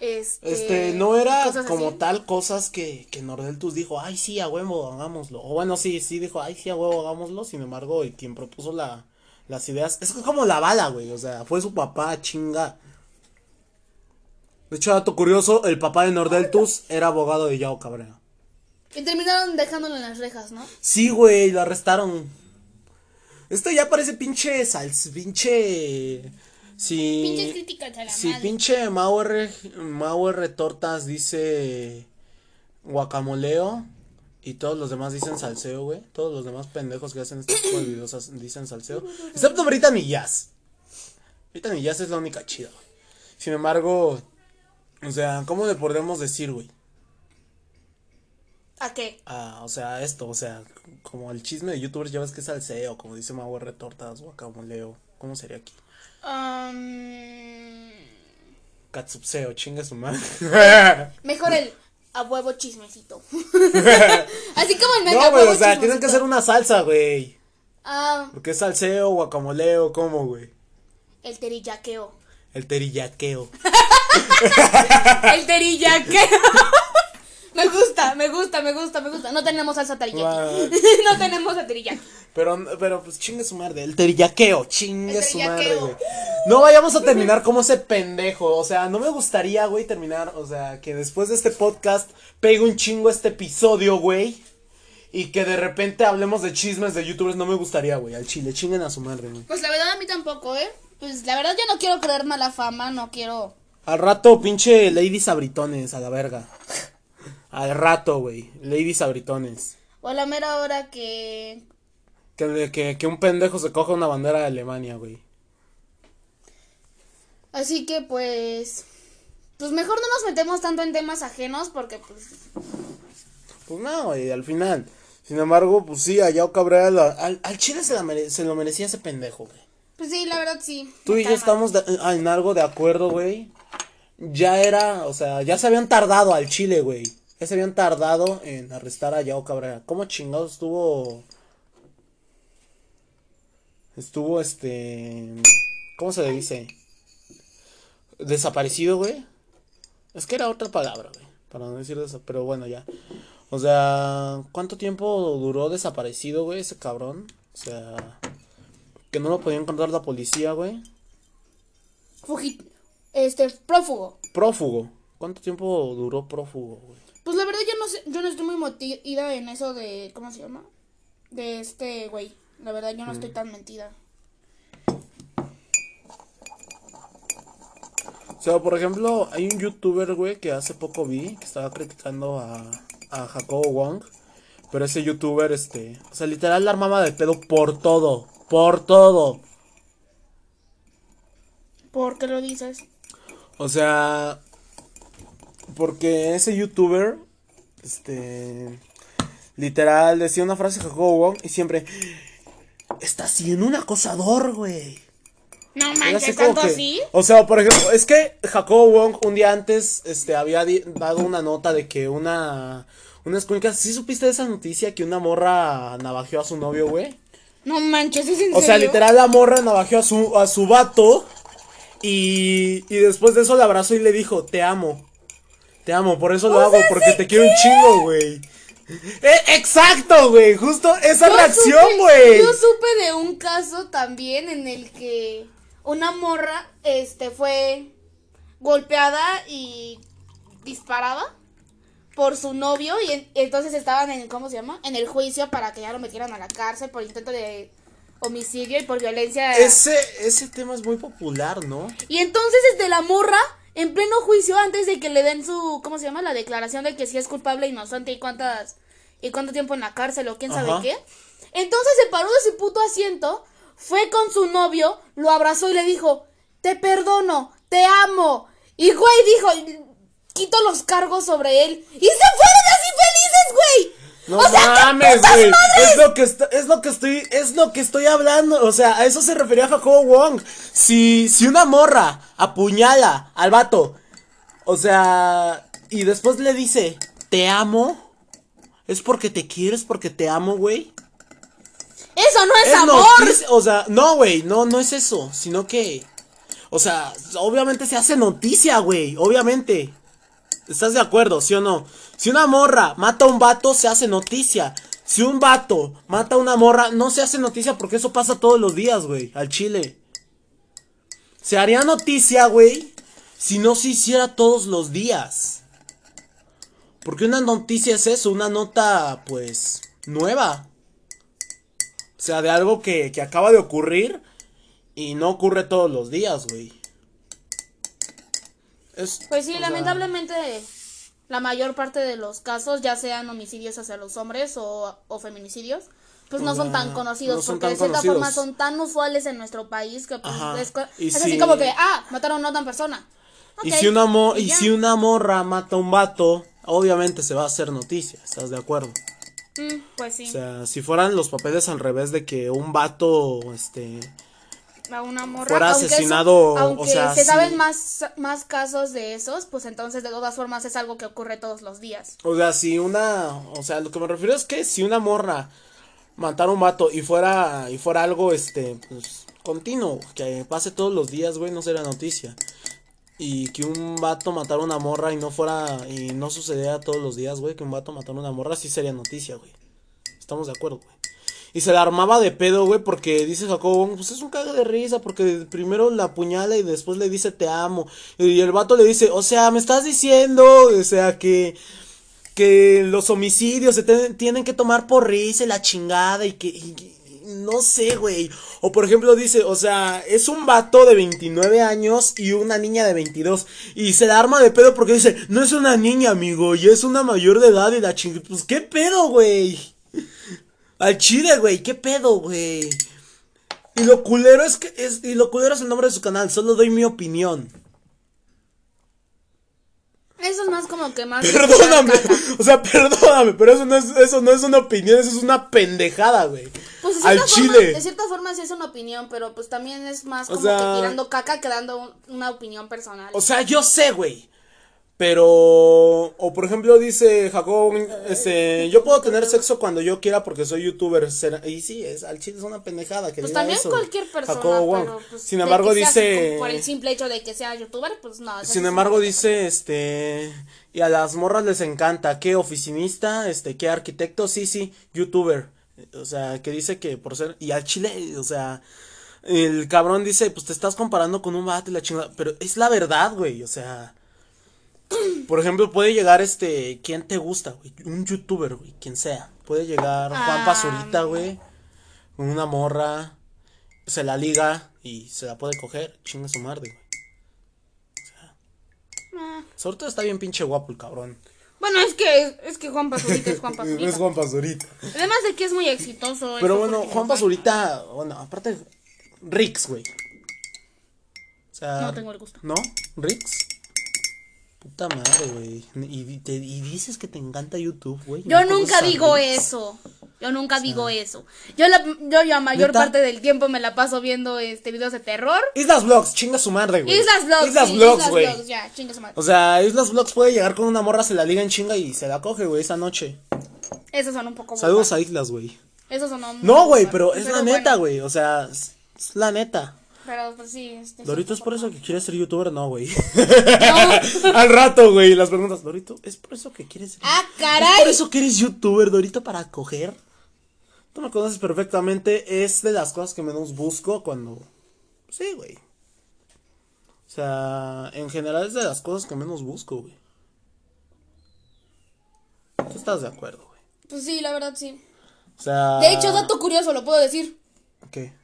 Este, Este, no era como así. tal cosas que, que Nordeltus dijo, ay, sí, a huevo, hagámoslo. O bueno, sí, sí, dijo, ay, sí, a huevo, hagámoslo. Sin embargo, el quien propuso la, las ideas, es como la bala, güey, o sea, fue su papá, chinga. De hecho, dato curioso, el papá de Nordeltus era abogado de Yao Cabrera. Y terminaron dejándolo en las rejas, ¿no? Sí, güey, lo arrestaron. Esto ya parece pinche sals, pinche... Si... Pinches críticas a la Si madre. pinche Mauer, Mauer Tortas dice guacamoleo y todos los demás dicen salseo, güey. Todos los demás pendejos que hacen este tipo de videos dicen salseo. Excepto Brittany Jazz. Brittany Jazz es la única chida, güey. Sin embargo, o sea, ¿cómo le podemos decir, güey? ¿A qué? Ah, o sea, esto, o sea, como el chisme de youtubers ya ves que es salseo, como dice Mauer Tortas, guacamoleo. ¿Cómo sería aquí? Um, Katsupseo, chinga su madre. mejor el a huevo chismecito. Así como el meme No, güey, o sea, chismecito. tienen que hacer una salsa, güey. Ah, Porque es salseo, guacamoleo, ¿cómo, güey? el terillaqueo. El terillaqueo. El terillaqueo. Me gusta, me gusta, me gusta, me gusta. No tenemos salsa teriyaki. No tenemos salsa teriyaki. Pero, pero, pues chingue su madre. El terillaqueo, chingue El su madre, güey. No vayamos a terminar como ese pendejo. O sea, no me gustaría, güey, terminar. O sea, que después de este podcast pegue un chingo este episodio, güey. Y que de repente hablemos de chismes de youtubers. No me gustaría, güey. Al chile, chinguen a su madre, güey. Pues la verdad a mí tampoco, ¿eh? Pues la verdad yo no quiero creer mala fama, no quiero. Al rato, pinche Lady Sabritones, a la verga. Al rato, güey. Lady Sabritones. O a la mera hora que. Que, que, que un pendejo se coja una bandera de Alemania, güey. Así que pues. Pues mejor no nos metemos tanto en temas ajenos porque pues. Pues no, güey, al final. Sin embargo, pues sí, a Yao Cabrera, la- al, al Chile se, la mere- se lo merecía ese pendejo, güey. Pues sí, la verdad sí. Tú y yo estamos de- en algo de acuerdo, güey. Ya era, o sea, ya se habían tardado al Chile, güey. Ya se habían tardado en arrestar a Yao Cabrera. ¿Cómo chingados estuvo? Estuvo, este... ¿Cómo se le dice? Desaparecido, güey. Es que era otra palabra, güey. Para no decir eso, pero bueno, ya. O sea, ¿cuánto tiempo duró desaparecido, güey, ese cabrón? O sea, que no lo podía encontrar la policía, güey. Fugi este, prófugo. Prófugo. ¿Cuánto tiempo duró prófugo, güey? Pues la verdad yo no sé, yo no estoy muy metida en eso de, ¿cómo se llama? De este güey. La verdad yo no estoy tan mentida. O sea, por ejemplo, hay un youtuber, güey, que hace poco vi, que estaba criticando a, a Jacobo Wong. Pero ese youtuber, este, o sea, literal la armaba de pedo por todo, por todo. ¿Por qué lo dices? O sea, porque ese youtuber, este, literal decía una frase Jacobo Wong y siempre, está siendo un acosador, güey. No manches, tanto que- así. O sea, por ejemplo, es que Jacobo Wong un día antes este, había dado una nota de que una. Unas cuencas. ¿Sí supiste de esa noticia que una morra navajeó a su novio, güey? No manches, ¿es en O sea, literal la morra navajeó a su, a su vato. Y, y después de eso le abrazó y le dijo: Te amo. Te amo, por eso lo hago, sea, porque ¿sí te quiero un chingo, güey. Eh, exacto, güey. Justo esa Yo reacción, güey. Yo supe de un caso también en el que una morra este fue golpeada y disparada por su novio y en- entonces estaban en ¿cómo se llama? en el juicio para que ya lo metieran a la cárcel por intento de homicidio y por violencia. Ese, ese tema es muy popular, ¿no? Y entonces este la morra en pleno juicio antes de que le den su ¿cómo se llama? la declaración de que si es culpable inocente y cuántas y cuánto tiempo en la cárcel o quién sabe qué. Entonces se paró de su puto asiento, fue con su novio, lo abrazó y le dijo, "Te perdono, te amo." Y güey dijo, quito los cargos sobre él y se fueron así felices, güey. No O sea, ¿qué mames, güey. Es lo que es lo que estoy es lo que estoy hablando, o sea, a eso se refería Jacobo Wong. Si si una morra apuñala al vato, o sea, y después le dice, "Te amo." Es porque te quieres, porque te amo, güey. Eso no es, Es amor. noticia- o sea, no, güey, no, no es eso, sino que, o sea, obviamente se hace noticia, güey, obviamente. ¿Estás de acuerdo, sí o no? Si una morra mata a un vato, se hace noticia. Si un vato mata a una morra, no se hace noticia porque eso pasa todos los días, güey, al chile. Se haría noticia, güey, si no se hiciera todos los días. Porque una noticia es eso, una nota, pues, nueva. O sea, de algo que, que acaba de ocurrir y no ocurre todos los días, güey. Es- Pues sí, sea, lamentablemente la mayor parte de los casos, ya sean homicidios hacia los hombres o, o feminicidios, pues no son tan conocidos no son porque tan de cierta conocidos. forma son tan usuales en nuestro país que pues es, si- así como que, ah, mataron a una persona. Y si una mo- y si una morra mata a un vato, obviamente se va a hacer noticia, ¿estás de acuerdo? Mm, pues sí, O sea, si fueran los papeles al revés de que un vato, este, a una morra. fuera aunque eso- asesinado, o aunque sea, se sí. saben más, más casos de esos, pues entonces de todas formas es algo que ocurre todos los días. o sea, si una, o sea, lo que me refiero es que si una morra matara a un vato y fuera, y fuera algo, este, pues, continuo, que pase todos los días, güey, no sería noticia. Y que un vato matara a una morra y no fuera, y no sucediera todos los días, güey, que un vato matara a una morra, sí sería noticia, güey. Estamos de acuerdo, güey. Y se la armaba de pedo, güey, porque dice Jacobo, pues es un caga de risa, porque primero la apuñala y después le dice te amo. Y el vato le dice, o sea, me estás diciendo, o sea, que, que los homicidios se tienen que tomar por risa y la chingada y que, no sé, güey. O por ejemplo dice, o sea, es un vato de 29 años y una niña de 22. Y se la arma de pedo porque dice, no es una niña, amigo, y es una mayor de edad y la chingada. Pues qué pedo, güey. Al chile, güey, qué pedo, güey. Y lo culero es que es, y lo culero es el nombre de su canal, solo doy mi opinión. Eso es más como que más... Perdóname, o sea, perdóname, pero eso no es, eso no es una opinión, eso es una pendejada, güey. Pues de Al cierta, forma, chile. de cierta forma sí es una opinión, pero pues también es más O como sea- que tirando caca que dando un- una opinión personal. O sea, yo sé, güey. Pero, o por ejemplo dice Jacob, este, yo puedo tener sexo cuando yo quiera porque soy youtuber. será- Y sí, es, al chile es una pendejada que Pues diga también eso, cualquier persona, Jacobo pero pues, Sin de embargo que sea dice, Por el simple hecho de que sea youtuber, pues no. o sea, sin embargo dice, este, y a las morras les encanta, ¿qué oficinista? Este, ¿qué arquitecto? Sí, sí, youtuber. O sea, que dice que por ser, y al chile, o sea, el cabrón dice, pues te estás comparando con un vato y la chingada, pero es la verdad, güey, o sea, por ejemplo, puede llegar este, ¿quién te gusta, güey? Un youtuber, güey, quien sea. Puede llegar Juan Ah. Pazurita, güey, con una morra, se la liga y se la puede coger, chinga su madre, güey. Ah. Sobre todo está bien pinche guapo el cabrón. Bueno, es que, es que Juan Pazurita es Juan Pazurita. Es Juan Pazurita. Además de que es muy exitoso. Pero bueno, Juan Pazurita, bueno, aparte, Rix, güey. O sea, No tengo el gusto. ¿No? ¿Rix? Puta madre, güey. Y, te- y dices que te encanta YouTube, güey. Yo ¿No nunca digo eso. Yo nunca digo eso. Yo la, yo la mayor ¿Neta? parte del tiempo me la paso viendo este videos de terror. Islas Vlogs, chinga su madre, güey. Islas Vlogs. Islas sí, Vlogs, güey. Ya, chinga su madre. O sea, Islas Vlogs puede llegar con una morra, se la liga en chinga y se la coge, güey, esa noche. Esos son un poco Saludos a Islas, güey. Esos son No, güey, pero es la neta, güey. O sea, es la neta. Pero pues sí. Este, Dorito, ¿es por eso que quieres ser youtuber? No, güey. No. Al rato, güey, las preguntas. Dorito, ¿es por eso que quieres ser Ah, ¿Es por caray. eso que eres youtuber, Dorito, para coger? Tú me conoces perfectamente. Es de las cosas que menos busco cuando. Sí, güey. O sea, en general es de las cosas que menos busco, güey. ¿Tú estás de acuerdo, güey? Pues sí, la verdad sí. O sea. De hecho, dato curioso, lo puedo decir. ¿Qué?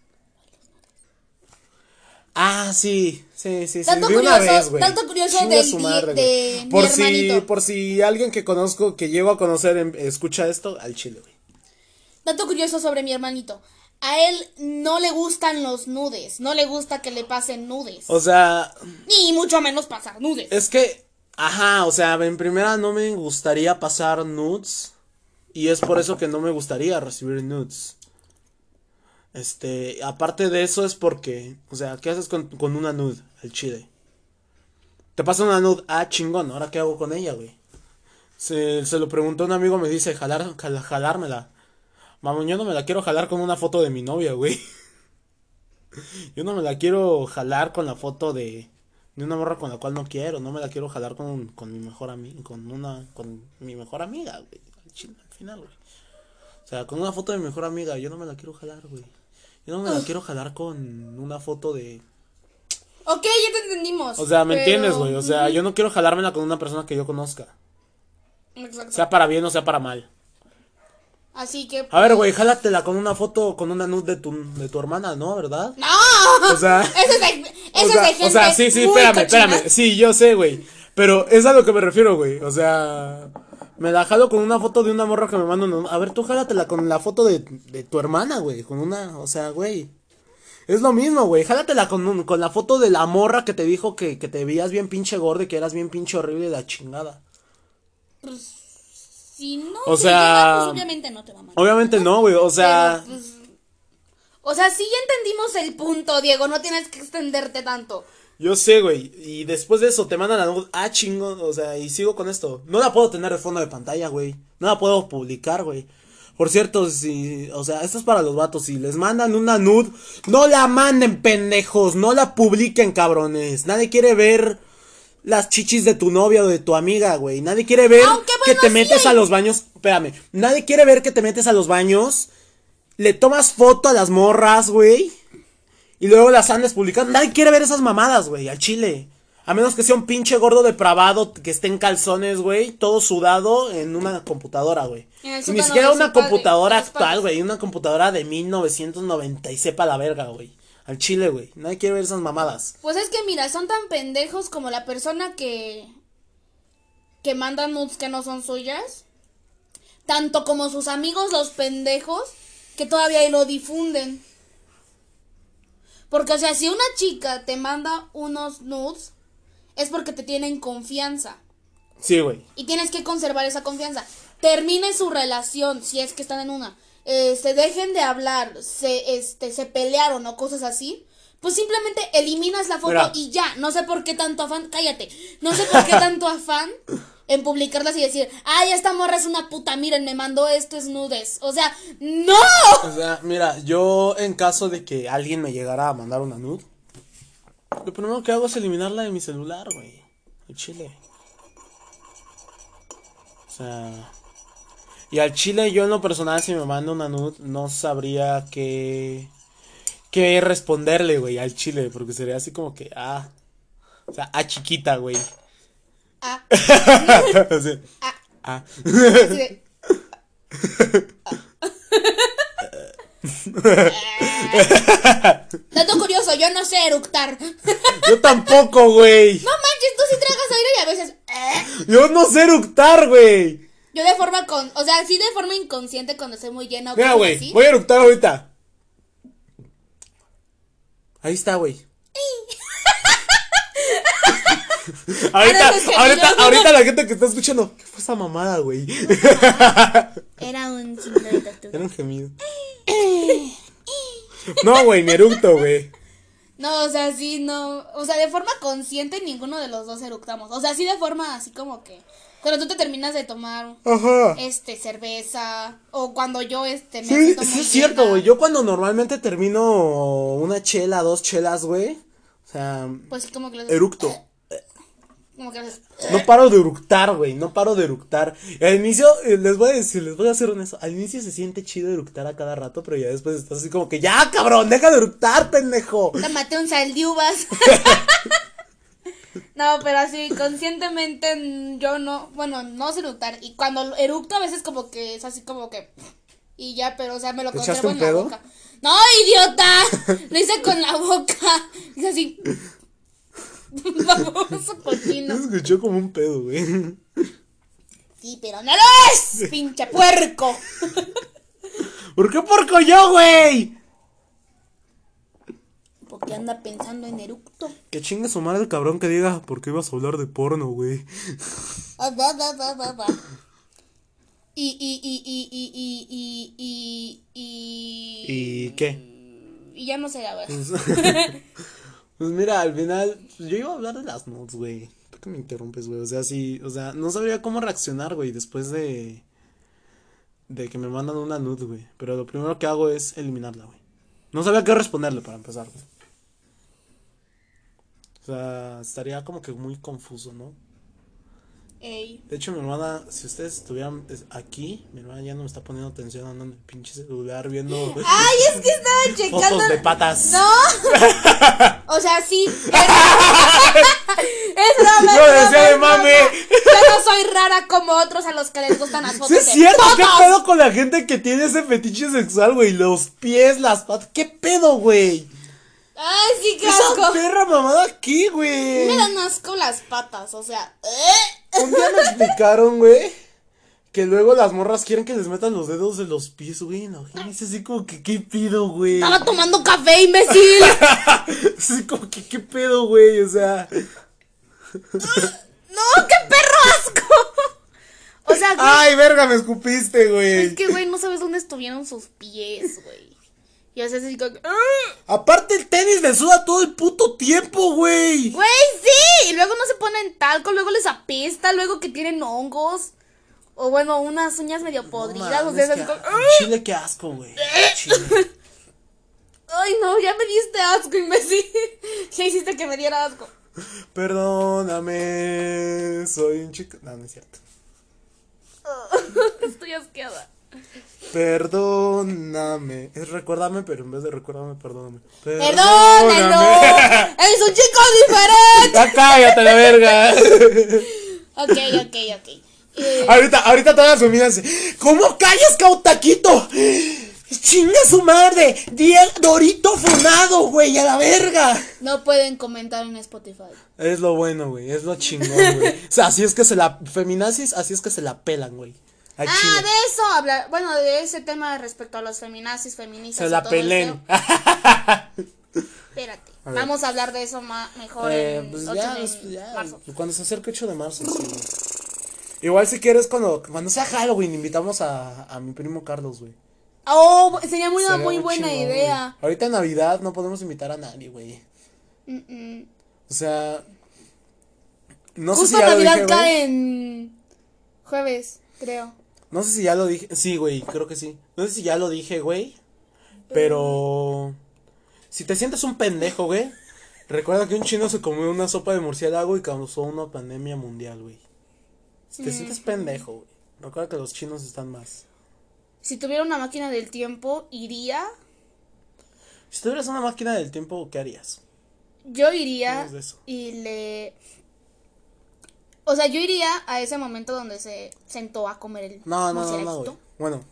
Ah, sí, sí, sí, sí. De una curioso- vez, dato curioso Chinga del madre, de güey. mi por si, por si alguien que conozco, que llego a conocer, em- escucha esto, al chile, güey. Dato curioso sobre mi hermanito. A él no le gustan los nudes. No le gusta que le pasen nudes. O sea, Ni mucho menos pasar nudes. Es que, ajá, o sea, en primera no me gustaría pasar nudes. Y es por eso que no me gustaría recibir nudes. Este, aparte de eso es porque, o sea, ¿qué haces con, con una nude al chile? Te pasa una nude, ah, chingón, ¿ahora qué hago con ella, güey? Se, se lo preguntó un amigo, me dice, jalar, jala- jalármela. Mamón, yo no me la quiero jalar con una foto de mi novia, güey. Yo no me la quiero jalar con la foto de, de una morra con la cual no quiero, no me la quiero jalar con, con mi mejor amiga, con una, con mi mejor amiga, güey, al final, güey. O sea, con una foto de mi mejor amiga, yo no me la quiero jalar, güey. Yo no me la quiero jalar con una foto de... Ok, ya te entendimos. O sea, ¿me pero- entiendes, güey? O sea, yo no quiero jalármela con una persona que yo conozca. Exacto. Sea para bien o sea para mal. Así que. A ver, güey, jálatela con una foto, con una nude de tu, de tu hermana, ¿no? ¿Verdad? ¡No! O sea... Eso es de, eso o, sea, es de gente o sea, sí, sí, espérame, cochina. espérame. Sí, yo sé, güey. Pero es a lo que me refiero, güey. O sea, me la jalo con una foto de una morra que me manda. una- A ver, tú jálatela con la foto de, de tu hermana, güey. Con una, o sea, güey. Es lo mismo, güey. Jálatela con, un- con la foto de la morra que te dijo que, que te veías bien pinche gordo y que eras bien pinche horrible de la chingada. Si no O sea- llega, pues obviamente no te va a mandar. Obviamente no, güey. O sea, Pero, pues, o sea, sí ya entendimos el punto, Diego. No tienes que extenderte tanto. Yo sé, güey. Y después de eso te mandan la nude. Ah, chingón. O sea, y sigo con esto. No la puedo tener de fondo de pantalla, güey. No la puedo publicar, güey. Por cierto, si, o sea, esto es para los vatos. Si les mandan una nude, no la manden, pendejos. No la publiquen, cabrones. Nadie quiere ver las chichis de tu novia o de tu amiga, güey. Nadie quiere ver Aunque, que te metes a los baños. Espérame. Nadie quiere ver que te metes a los baños. Le tomas foto a las morras, güey. Y luego las andes publicando. Nadie quiere ver esas mamadas, güey, al chile. A menos que sea un pinche gordo depravado que esté en calzones, güey, todo sudado en una computadora, güey. Ni siquiera una padre, computadora actual, güey, una computadora de 1990 y sepa la verga, güey. Al chile, güey. Nadie quiere ver esas mamadas. Pues es que mira, son tan pendejos como la persona que que manda nudes que no son suyas, tanto como sus amigos los pendejos que todavía lo difunden. Porque o sea, si una chica te manda unos nudes es porque te tienen confianza Sí, güey. y tienes que conservar esa confianza. Termine su relación si es que están en una. Eh, se dejen de hablar, se este se pelearon o cosas así. pues simplemente eliminas la foto Mira. y ya. No sé por qué tanto afán, cállate. No sé por qué tanto afán en publicarlas y decir, ay, esta morra es una puta, miren, me mandó esto es nudes. O sea, no. O sea, mira, yo en caso de que alguien me llegara a mandar una nude, lo primero que hago es eliminarla de mi celular, güey. El chile. O sea. Y al chile yo en lo personal si me manda una nude no sabría qué qué responderle, güey, al chile, porque sería así como que ah o sea, a chiquita, güey. Ah, Así, ah, ah. así de- Ah. Dato curioso, yo no sé eructar. No Yo tampoco, güey. manches, tú sí tragas aire y a veces. eh. Yo no sé eructar, güey. Yo de forma con. O sea, sí de forma inconsciente cuando estoy muy llena Mira, güey, voy a eructar ahorita. Ahí está, güey. ahorita, los ahorita, ahorita la gente que está escuchando, ¿qué fue esa mamada, güey? Era un signo de tortuga. Era un gemido. No, güey, ni eructo, güey. No, o sea, sí, no. O sea, de forma consciente ninguno de los dos eructamos. O sea, sí de forma así como que. Cuando tú te terminas de tomar Ajá. este cerveza o cuando yo este me Sí, siento sí muy es cierto, güey. Yo cuando normalmente termino una chela, dos chelas, güey. O sea, pues sí como que les- eructo. Como que les- No paro de eructar, güey, no paro de eructar. Al inicio, eh, les voy a decir, les voy a hacer honesto. Al inicio se siente chido eructar a cada rato, pero ya después estás así como que, ya, cabrón, deja de eructar, pendejo. Te maté un sal de uvas. no, pero así, conscientemente mm, yo no, bueno, no sé eructar. Y cuando eructo a veces como que es así como que... Y ya, pero o sea, me lo ¿Te conservo en la boca. ¡No, idiota! Lo hice con la boca. Hice así. Baboso cochino. Se escuchó como un pedo, güey. Sí, pero no lo es, pinche puerco. ¿Por qué porco yo, güey? Porque anda pensando en eructo. Que chingue su madre el cabrón que diga, ¿por qué ibas a hablar de porno, güey? Ah, va, va, va, va, va. Y, y, y, y, y, y, y, y, y, ¿Y qué? y ya no sé, a ver. Pues mira, al final, pues, yo iba a hablar de las nudes, güey. ¿Por qué me interrumpes, güey? O sea, sí, o sea, no sabría cómo reaccionar, güey, después de. de que me mandan una nude, güey. Pero lo primero que hago es eliminarla, güey. No sabía qué responderle para empezar, güey. O sea, estaría como que muy confuso, ¿no? Ey. De hecho, mi hermana, si ustedes estuvieran es- aquí, mi hermana ya no me está poniendo atención, anda en el pinche celular viendo Ay, es que estaba checando. fotos de patas. No. O sea, sí. Es, es broma, Yo decía de mame. Yo no soy rara como otros a los que les gustan las fotos Sí es de cierto, ¿qué fotos. pedo con la gente que tiene ese fetiche sexual, güey? Los pies, las patas, ¿qué pedo, güey? Ay, sí, qué Esa asco. perra mamada aquí, güey. Me dan asco las patas, o sea. ¿eh? Un día me explicaron, güey, que luego las morras quieren que les metan los dedos de los pies, güey. No, es así como que, ¿qué pedo, güey? Estaba tomando café, imbécil. Así como que, ¿qué pedo, güey? O sea, No, qué perro asco. O sea, güey, ay, verga, me escupiste, es güey. que, güey, no sabes dónde estuvieron sus pies, güey. Y sea, así como. ¡ah! Aparte, el tenis me suda todo el puto tiempo, güey. Güey, sí. Y luego no se ponen talco, luego les apesta, luego que tienen hongos. O bueno, unas uñas medio podridas. o sea, así como, ¡ah! Chile, qué asco, güey. Ay, no, ya me diste asco, imbécil. Ya hiciste que me diera asco. Perdóname, soy un chico. No, no es cierto. Estoy asqueada. Perdóname. Es recuérdame, pero en vez de recuérdame, perdóname. ¡Perdónalo! ¡Eres un chico diferente! Ya cállate la verga. Ok, ok, ok. Eh, ahorita, ahorita todas las familias. ¿Cómo callas, cautaquito? Chinga su madre. Diez Dorito funado, güey, a la verga. no pueden comentar en Spotify. Es lo bueno, güey. Es lo chingón, güey. O sea, así es que se la. Feminazis, así es que se la pelan, güey. Ah, de eso hablar. Bueno, de ese tema respecto a los feminazis, feministas. Se la eso. Espérate. A. Vamos a hablar de eso mejor Eh, en pues 8 ya, de pues ya, marzo. Cuando se acerque 8 de marzo, sí. Igual si quieres, cuando, cuando sea Halloween, invitamos a, a mi primo Carlos, güey. Oh, sería muy, Sería muy buena idea. Ahorita en Navidad no podemos invitar a nadie, güey. Mm, mm. O sea. No Justo sé si ya lo Navidad dije, cae en jueves, creo. No sé si ya lo dije. Sí, güey, creo que sí. No sé si ya lo dije, güey. Pero. Si te sientes un pendejo, güey. Recuerda que un chino se comió una sopa de murciélago y causó una pandemia mundial, güey. Si te sientes pendejo, güey. Recuerda que los chinos están más. Si tuviera una máquina del tiempo, iría. Si tuvieras una máquina del tiempo, ¿qué harías? Yo iría de eso. y le. O sea, yo iría a ese momento donde se sentó a comer el No, no, no, no, güey. Bueno,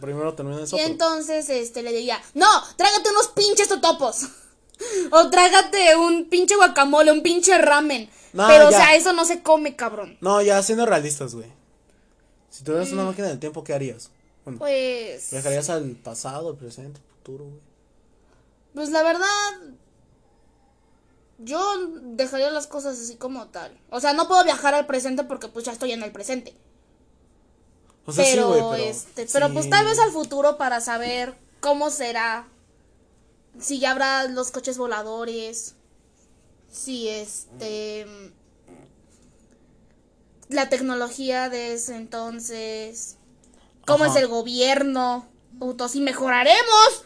primero termina eso. Y pero- entonces este le diría, no, trágate unos pinches totopos. o trágate un pinche guacamole, un pinche ramen. No, Pero, o ya. sea, eso no se come, cabrón. No, ya siendo realistas, güey. Si tuvieras una máquina del tiempo, ¿qué harías? Bueno, Pues. ¿viajarías al pasado, al presente, al futuro, güey? Pues la verdad. Yo dejaría las cosas así como tal. O sea, no puedo viajar al presente porque pues ya estoy en el presente. O sea, pero, sí, pero. este, pero pues tal vez al futuro para saber cómo será. Si ya habrá los coches voladores. Si este. La tecnología de ese entonces. ¿Cómo Ajá. es el gobierno? Puto, si mejoraremos.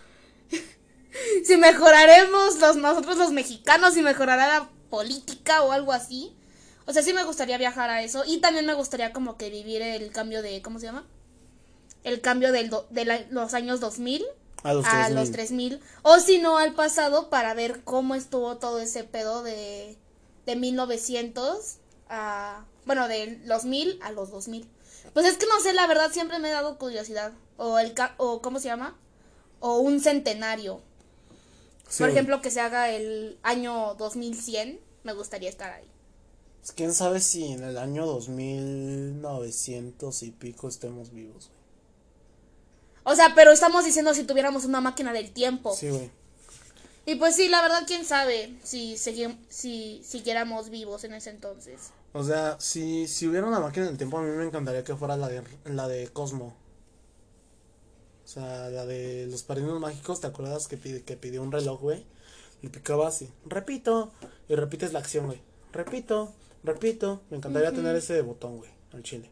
si mejoraremos los, nosotros los mexicanos, si mejorará la política o algo así. O sea, sí me gustaría viajar a eso. Y también me gustaría como que vivir el cambio de, ¿cómo se llama? El cambio del do- de la- los años 2000 A los a 3000. los 3000. O si no, al pasado para ver cómo estuvo todo ese pedo de, de 1900 a... Bueno, de los 1000 a los 2000. Pues es que no sé, la verdad siempre me ha dado curiosidad. O el... O, ¿Cómo se llama? O un centenario. Sí, Por ejemplo, que se haga el año 2100. Me gustaría estar ahí. Pues, ¿Quién sabe si en el año 2900 y pico estemos vivos, güey? O sea, pero estamos diciendo si tuviéramos una máquina del tiempo. Sí, güey. Y pues sí, la verdad, quién sabe si, segui- si siguiéramos vivos en ese entonces. O sea, si, si hubiera una máquina del tiempo, a mí me encantaría que fuera la de, la de Cosmo. O sea, la de los padrinos mágicos, ¿te acuerdas que, pide, que pidió un reloj, güey? Le picaba así, repito, y repites la acción, güey. Repito, repito. Me encantaría tener ese botón, güey, al chile.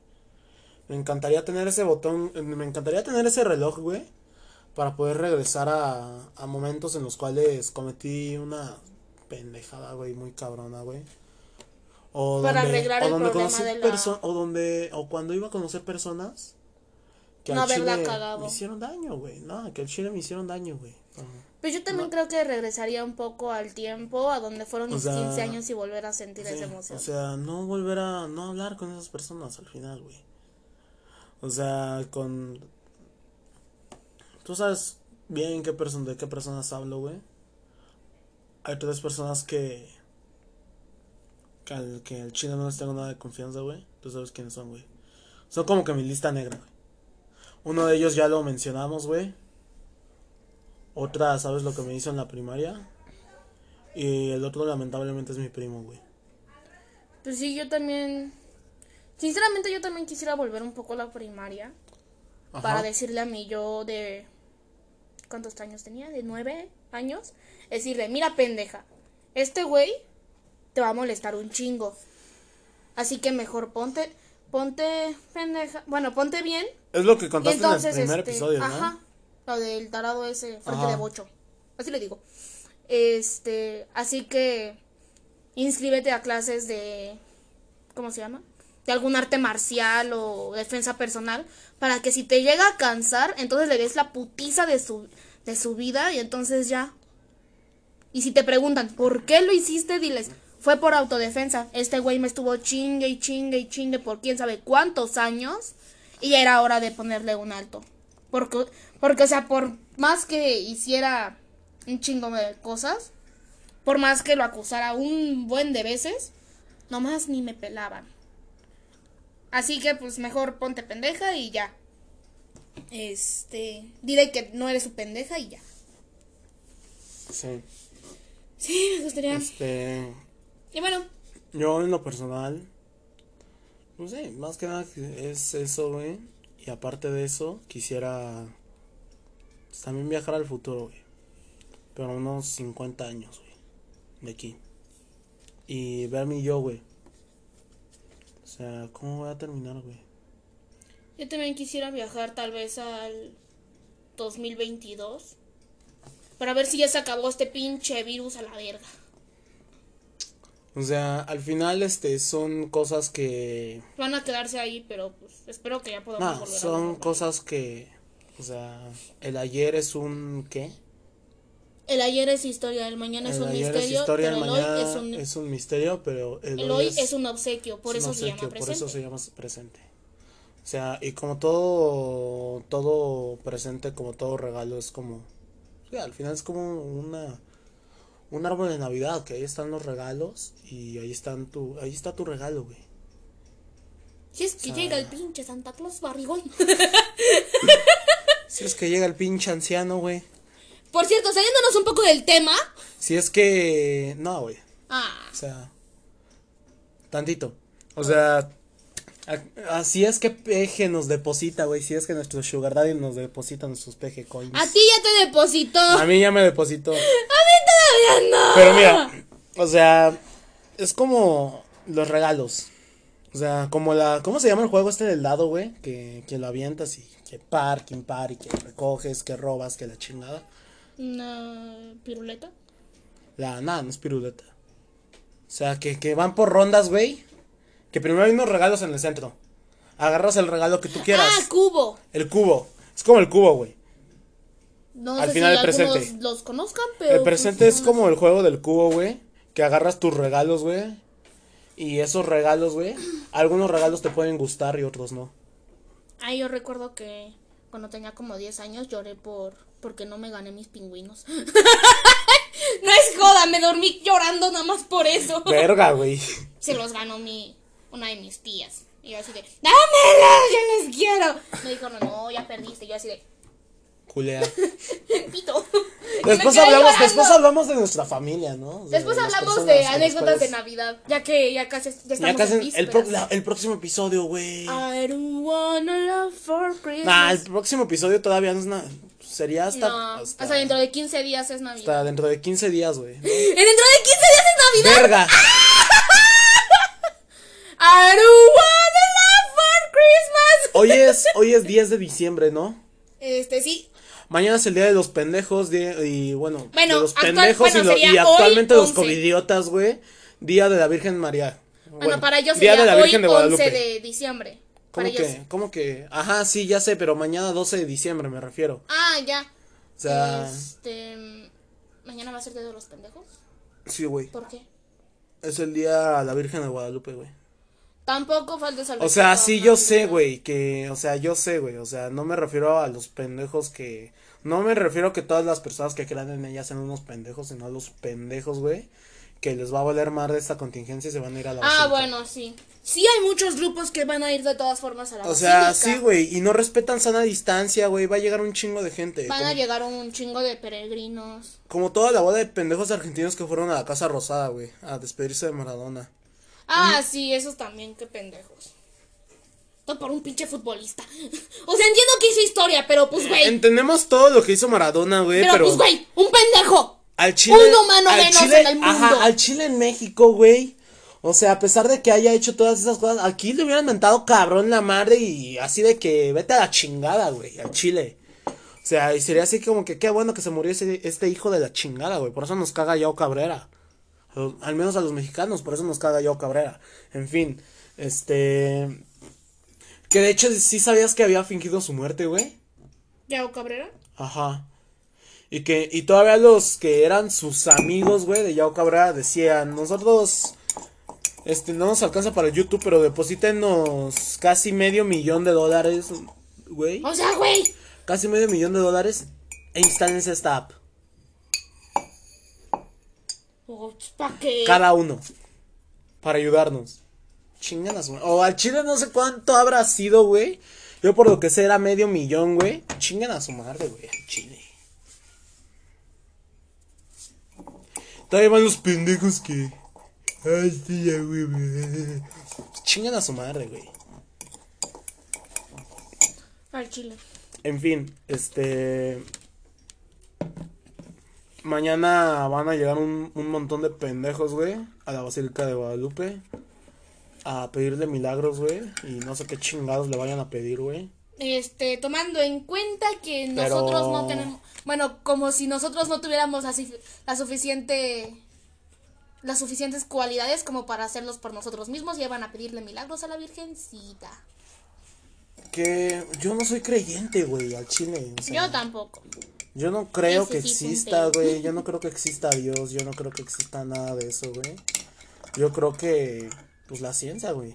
Me encantaría tener ese botón, me encantaría tener ese reloj, güey, para poder regresar a, a momentos en los cuales cometí una pendejada, güey, muy cabrona, güey. O Para donde, arreglar o el donde problema conocí de la- perso- o donde, o cuando iba a conocer personas que No al haberla chile cagado. me hicieron daño, güey. No, que al chile me hicieron daño, güey. Ajá. Pues yo también creo que regresaría un poco al tiempo, a donde fueron O mis sea, 15 años y volver a sentir Sí, esa emoción. O sea, no volver a no hablar con esas personas al final, güey. O sea, con tú sabes bien qué persona de qué personas hablo, güey. Hay tres personas que que al que al chile no les tengo nada de confianza, güey. Tú sabes quiénes son, güey. Son como que mi lista negra, güey. Uno de ellos ya lo mencionamos, güey. Otra, ¿sabes lo que me hizo en la primaria? Y el otro lamentablemente es mi primo, güey. Pues sí, yo también. Sinceramente, yo también quisiera volver un poco a la primaria. Ajá. Para decirle a mi yo de. ¿Cuántos años tenía? ¿De nueve años? Decirle, mira, pendeja. Este güey te va a molestar un chingo. Así que mejor ponte. Ponte pendeja. Bueno, ponte bien. Es lo que contaste entonces, en el primer este, episodio, ¿no? Ajá. Lo del tarado ese, frente Ajá. de bocho. Así le digo. Este, así que inscríbete a clases de ¿cómo se llama? De algún arte marcial o defensa personal para que si te llega a cansar, entonces le des la putiza de su de su vida y entonces ya. Y si te preguntan, ¿por qué lo hiciste? Diles, fue por autodefensa. Este güey me estuvo chingue y chingue y chingue por quién sabe cuántos años y era hora de ponerle un alto. Porque, porque, o sea, por más que hiciera un chingo de cosas, por más que lo acusara un buen de veces, nomás ni me pelaban. Así que, pues, mejor ponte pendeja y ya. Este, dile que no eres su pendeja y ya. Sí. Sí, me gustaría. Este, Y bueno, yo en lo personal, no sé, más que nada es eso, güey. Y aparte de eso, quisiera Pues también viajar al futuro, güey. Pero unos 50 años, güey. De aquí. Y ver mi yo, güey. O sea, ¿cómo voy a terminar, güey? Yo también quisiera viajar tal vez al 2022. Para ver si ya se acabó este pinche virus a la verga. O sea, al final, este, son cosas que... Van a quedarse ahí, pero pues espero que ya podamos No, volver a son verlo. cosas que... O sea, el ayer es un... ¿Qué? El ayer es historia, el mañana es el un ayer misterio, es historia, pero el mañana hoy es un, es un misterio, pero el, el hoy es un obsequio, por es eso se llama obsequio, presente. Por eso se llama presente. O sea, y como todo, todo presente, como todo regalo, es como, sí, al final es como una, un árbol de Navidad, que ahí están los regalos y ahí están tu, ahí está tu regalo, güey. Si es que sea- llega el pinche Santa Claus barrigón. Si es que llega el pinche anciano, güey. Por cierto, saliéndonos un poco del tema. Si es que, no, güey. Ah, O sea, tantito. O sea, así es que Peje nos deposita, güey. Si es que nuestro Sugar Daddy nos deposita nuestros Peje Coins. a ti ya te depositó. A mí ya me depositó. Pero mira, o sea, es como los regalos. O sea, como la. ¿Cómo se llama el juego este del dado, güey? Que, que lo avientas y que par, que impar y que recoges, que robas, que la chingada. Una piruleta. La. Nada, no es piruleta. O sea, que, que van por rondas, güey. Que primero hay unos regalos en el centro. Agarras el regalo que tú quieras. Ah, cubo. El cubo. Es como el cubo, güey. No Al sé final si el presente. los conozcan, pero. El presente pues, es no como el juego del cubo, güey. Que agarras tus regalos, güey. Y esos regalos, güey. Algunos regalos te pueden gustar y otros no. Ah, yo recuerdo que cuando tenía como 10 años lloré por porque no me gané mis pingüinos. no es joda, me dormí llorando nada más por eso. Verga, güey. Se los ganó mi una de mis tías. Y yo así de, ¡dámelos! ¡Yo les quiero! Me dijo, no, no, ya perdiste. Y yo así de, Culea. pito. Después hablamos, después hablamos de nuestra familia, ¿no? Después de las hablamos de anécdotas de Navidad. Ya que ya casi ya estamos Ya casi en el, pro- la- el próximo episodio, güey. I don't wanna love for Christmas. Nah, el próximo episodio todavía no es nada. Sería hasta. no, hasta, hasta dentro de 15 días es Navidad. hasta dentro de 15 días, güey. ¿no? ¿Y dentro de 15 días es Navidad? Verga. I don't wanna love for Christmas. Hoy es, hoy es 10 de diciembre, ¿no? Este sí. Mañana es el día de los pendejos y bueno, Bueno, de los actual- pendejos bueno, y, lo- y actualmente los 11. covidiotas, güey. Día de la Virgen María. Bueno, para ellos Día sería de la hoy Virgen de 11 Guadalupe. de diciembre. Para ¿Cómo ellos. que? ¿Cómo que? Ajá, sí, ya sé, pero mañana 12 de diciembre me refiero. Ah, ya. O sea, Este. Mañana va a ser día de los pendejos. sí, güey. ¿Por qué? Es el día de la Virgen de Guadalupe, güey. Tampoco falta salvar. O sea, sí, yo sé, güey, que, o sea, yo sé, güey, o sea, no me refiero a los pendejos que, no me refiero a que todas las personas que crean en ella sean unos pendejos, sino a los pendejos, güey, que les va a valer más de esta contingencia y se van a ir a la Ah, basílica. bueno, sí. Sí hay muchos grupos que van a ir de todas formas a la O sea, basílica. sí, güey, y no respetan sana distancia, güey, va a llegar un chingo de gente. Van a como, llegar un chingo de peregrinos. como toda la boda de pendejos argentinos que fueron a la Casa Rosada, güey, a despedirse de Maradona. Ah, sí, esos también, qué pendejos. Todo por un pinche futbolista. O sea, entiendo que hizo historia, pero pues, güey. Entendemos todo lo que hizo Maradona, güey, Pero, pero... pues, güey, un pendejo. Al Chile. Un humano al menos Chile- en el mundo. Ajá, al Chile en México, güey. O sea, a pesar de que haya hecho todas esas cosas, aquí le hubieran mentado cabrón la madre y así de que vete a la chingada, güey, al Chile. O sea, y sería así como que qué bueno que se murió ese, este hijo de la chingada, güey. Por eso nos caga Yao Cabrera. Al menos a los mexicanos, por eso nos caga Yao Cabrera. En fin, este. Que de hecho sí sabías que había fingido su muerte, güey. ¿Yao Cabrera? Ajá. Y que, y todavía los que eran sus amigos, güey, de Yao Cabrera decían, nosotros, este, no nos alcanza para el YouTube, pero deposítenos casi medio millón de dólares, güey. O sea, güey. Casi medio millón de dólares e instálense esta app. ¿Para qué? Cada uno. Para ayudarnos. Chingan a su O al chile no sé cuánto habrá sido, güey. Yo por lo que sé era medio millón, güey. Chingan a su madre, güey. Al chile. Todavía van los pendejos que. Ay, sí, ya, güey. güey. Chingan a su madre, güey. Al chile. En fin, este. Mañana van a llegar un, un montón de pendejos, güey, a la Basílica de Guadalupe a pedirle milagros, güey, y no sé qué chingados le vayan a pedir, güey. Este, tomando en cuenta que nosotros no tenemos, bueno, como si nosotros no tuviéramos así la suficiente las suficientes cualidades como para hacerlos por nosotros mismos y van a pedirle milagros a la Virgencita. Que yo no soy creyente, güey, al chile. o sea, Yo tampoco. Yo no creo que exista, güey. Yo no creo que exista Dios. Yo no creo que exista nada de eso, güey. Yo creo que, pues, la ciencia, güey.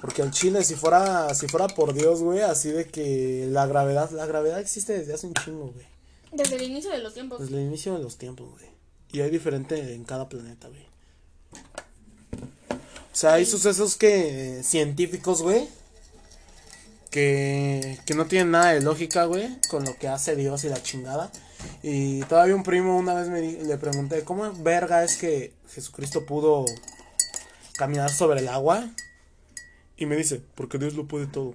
Porque al chile, si fuera, si fuera por Dios, güey, así de que la gravedad, la gravedad existe desde hace un chingo, güey. Desde el inicio de los tiempos. Desde el inicio de los tiempos, güey. Y hay diferente en cada planeta, güey. O sea, hay sucesos que científicos, güey, que, que no tienen nada de lógica, güey, con lo que hace Dios y la chingada. Y todavía un primo una vez me di- le pregunté, ¿cómo verga es que Jesucristo pudo caminar sobre el agua? Y me dice, porque Dios lo puede todo.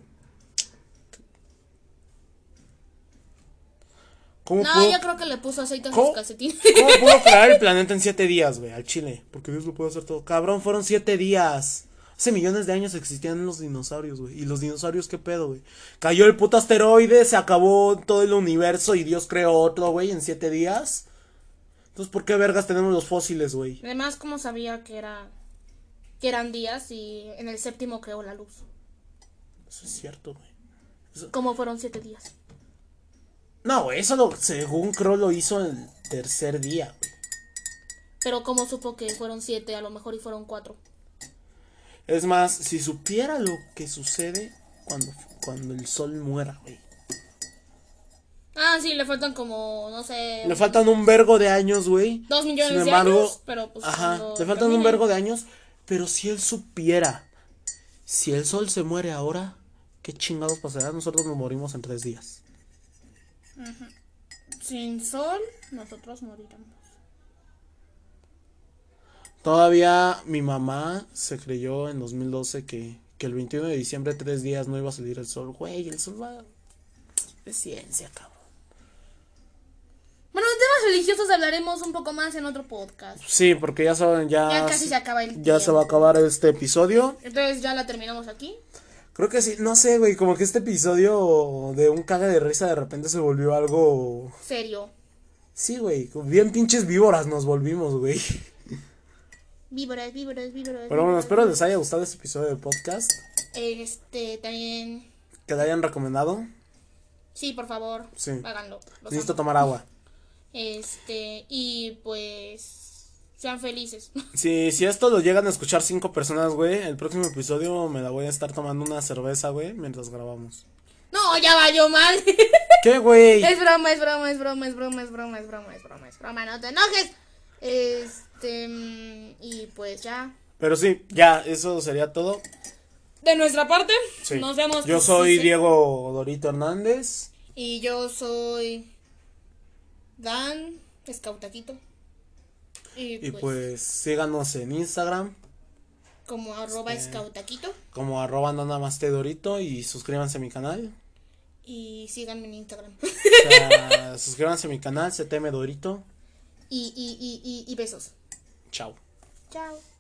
¿Cómo No, pudo- yo creo que le puso aceite a sus calcetines. ¿Cómo pudo crear el planeta en siete días, güey? Al chile. Porque Dios lo puede hacer todo. Cabrón, fueron siete días. Hace millones de años existían los dinosaurios, güey. ¿Y los dinosaurios qué pedo, güey? Cayó el puto asteroide, se acabó todo el universo y Dios creó otro, güey, en siete días. Entonces, ¿por qué vergas tenemos los fósiles, güey? Además, ¿cómo sabía que era que eran días y en el séptimo creó la luz? Eso es cierto, güey. ¿Cómo fueron siete días? No, güey, eso lo, según creo lo hizo el tercer día, güey. Pero ¿cómo supo que fueron siete? A lo mejor y fueron cuatro. Es más, si supiera lo que sucede cuando, cuando el sol muera, güey. Ah, sí, le faltan como, no sé, Le faltan un vergo de años, güey. dos millones Sin de años, pero pues Ajá, le faltan un vergo de años. Pero si él supiera, si el sol se muere ahora, ¿qué chingados pasará? Nosotros nos morimos en tres días. Sin sol, nosotros moriremos. Todavía mi mamá se creyó en 2012 que, que el 21 de diciembre, tres días, no iba a salir el sol. Güey, el sol va. Es ciencia, cabrón. Bueno, de temas religiosos hablaremos un poco más en otro podcast. Sí, porque ya saben, ya. Ya casi se acaba el Ya se va a acabar este episodio. Entonces ya la terminamos aquí. Creo que sí, no sé, güey, como que este episodio de un caga de risa de repente se volvió algo. Serio. Sí, güey, bien pinches víboras nos volvimos, güey. Víboras, víboras, víboras. Pero bueno, víboras, espero les haya gustado este episodio del podcast. Este, también. Que le hayan recomendado. Sí, por favor. Sí. Háganlo. Necesito amo. tomar agua. Este, y pues. Sean felices. Si, si esto lo llegan a escuchar cinco personas, güey, el próximo episodio me la voy a estar tomando una cerveza, güey, mientras grabamos. No, ya valió mal. ¿Qué, güey? es broma, es broma, es broma, es broma, es broma, es broma, es broma, es broma. No te enojes. Este, mm, y pues ya. Pero sí, ya, eso sería todo. De nuestra parte, Sí. nos vemos. Yo soy sí, sí. Diego Dorito Hernández. Y yo soy Dan Escautaquito. Y, Y pues, pues síganos en Instagram como arroba este- Escautaquito. como arroba namaste Dorito y suscríbanse a mi canal. Y síganme en Instagram. O sea, suscríbanse a mi canal, CTM Dorito. y, y, y, y, y besos. Tchau. Tchau.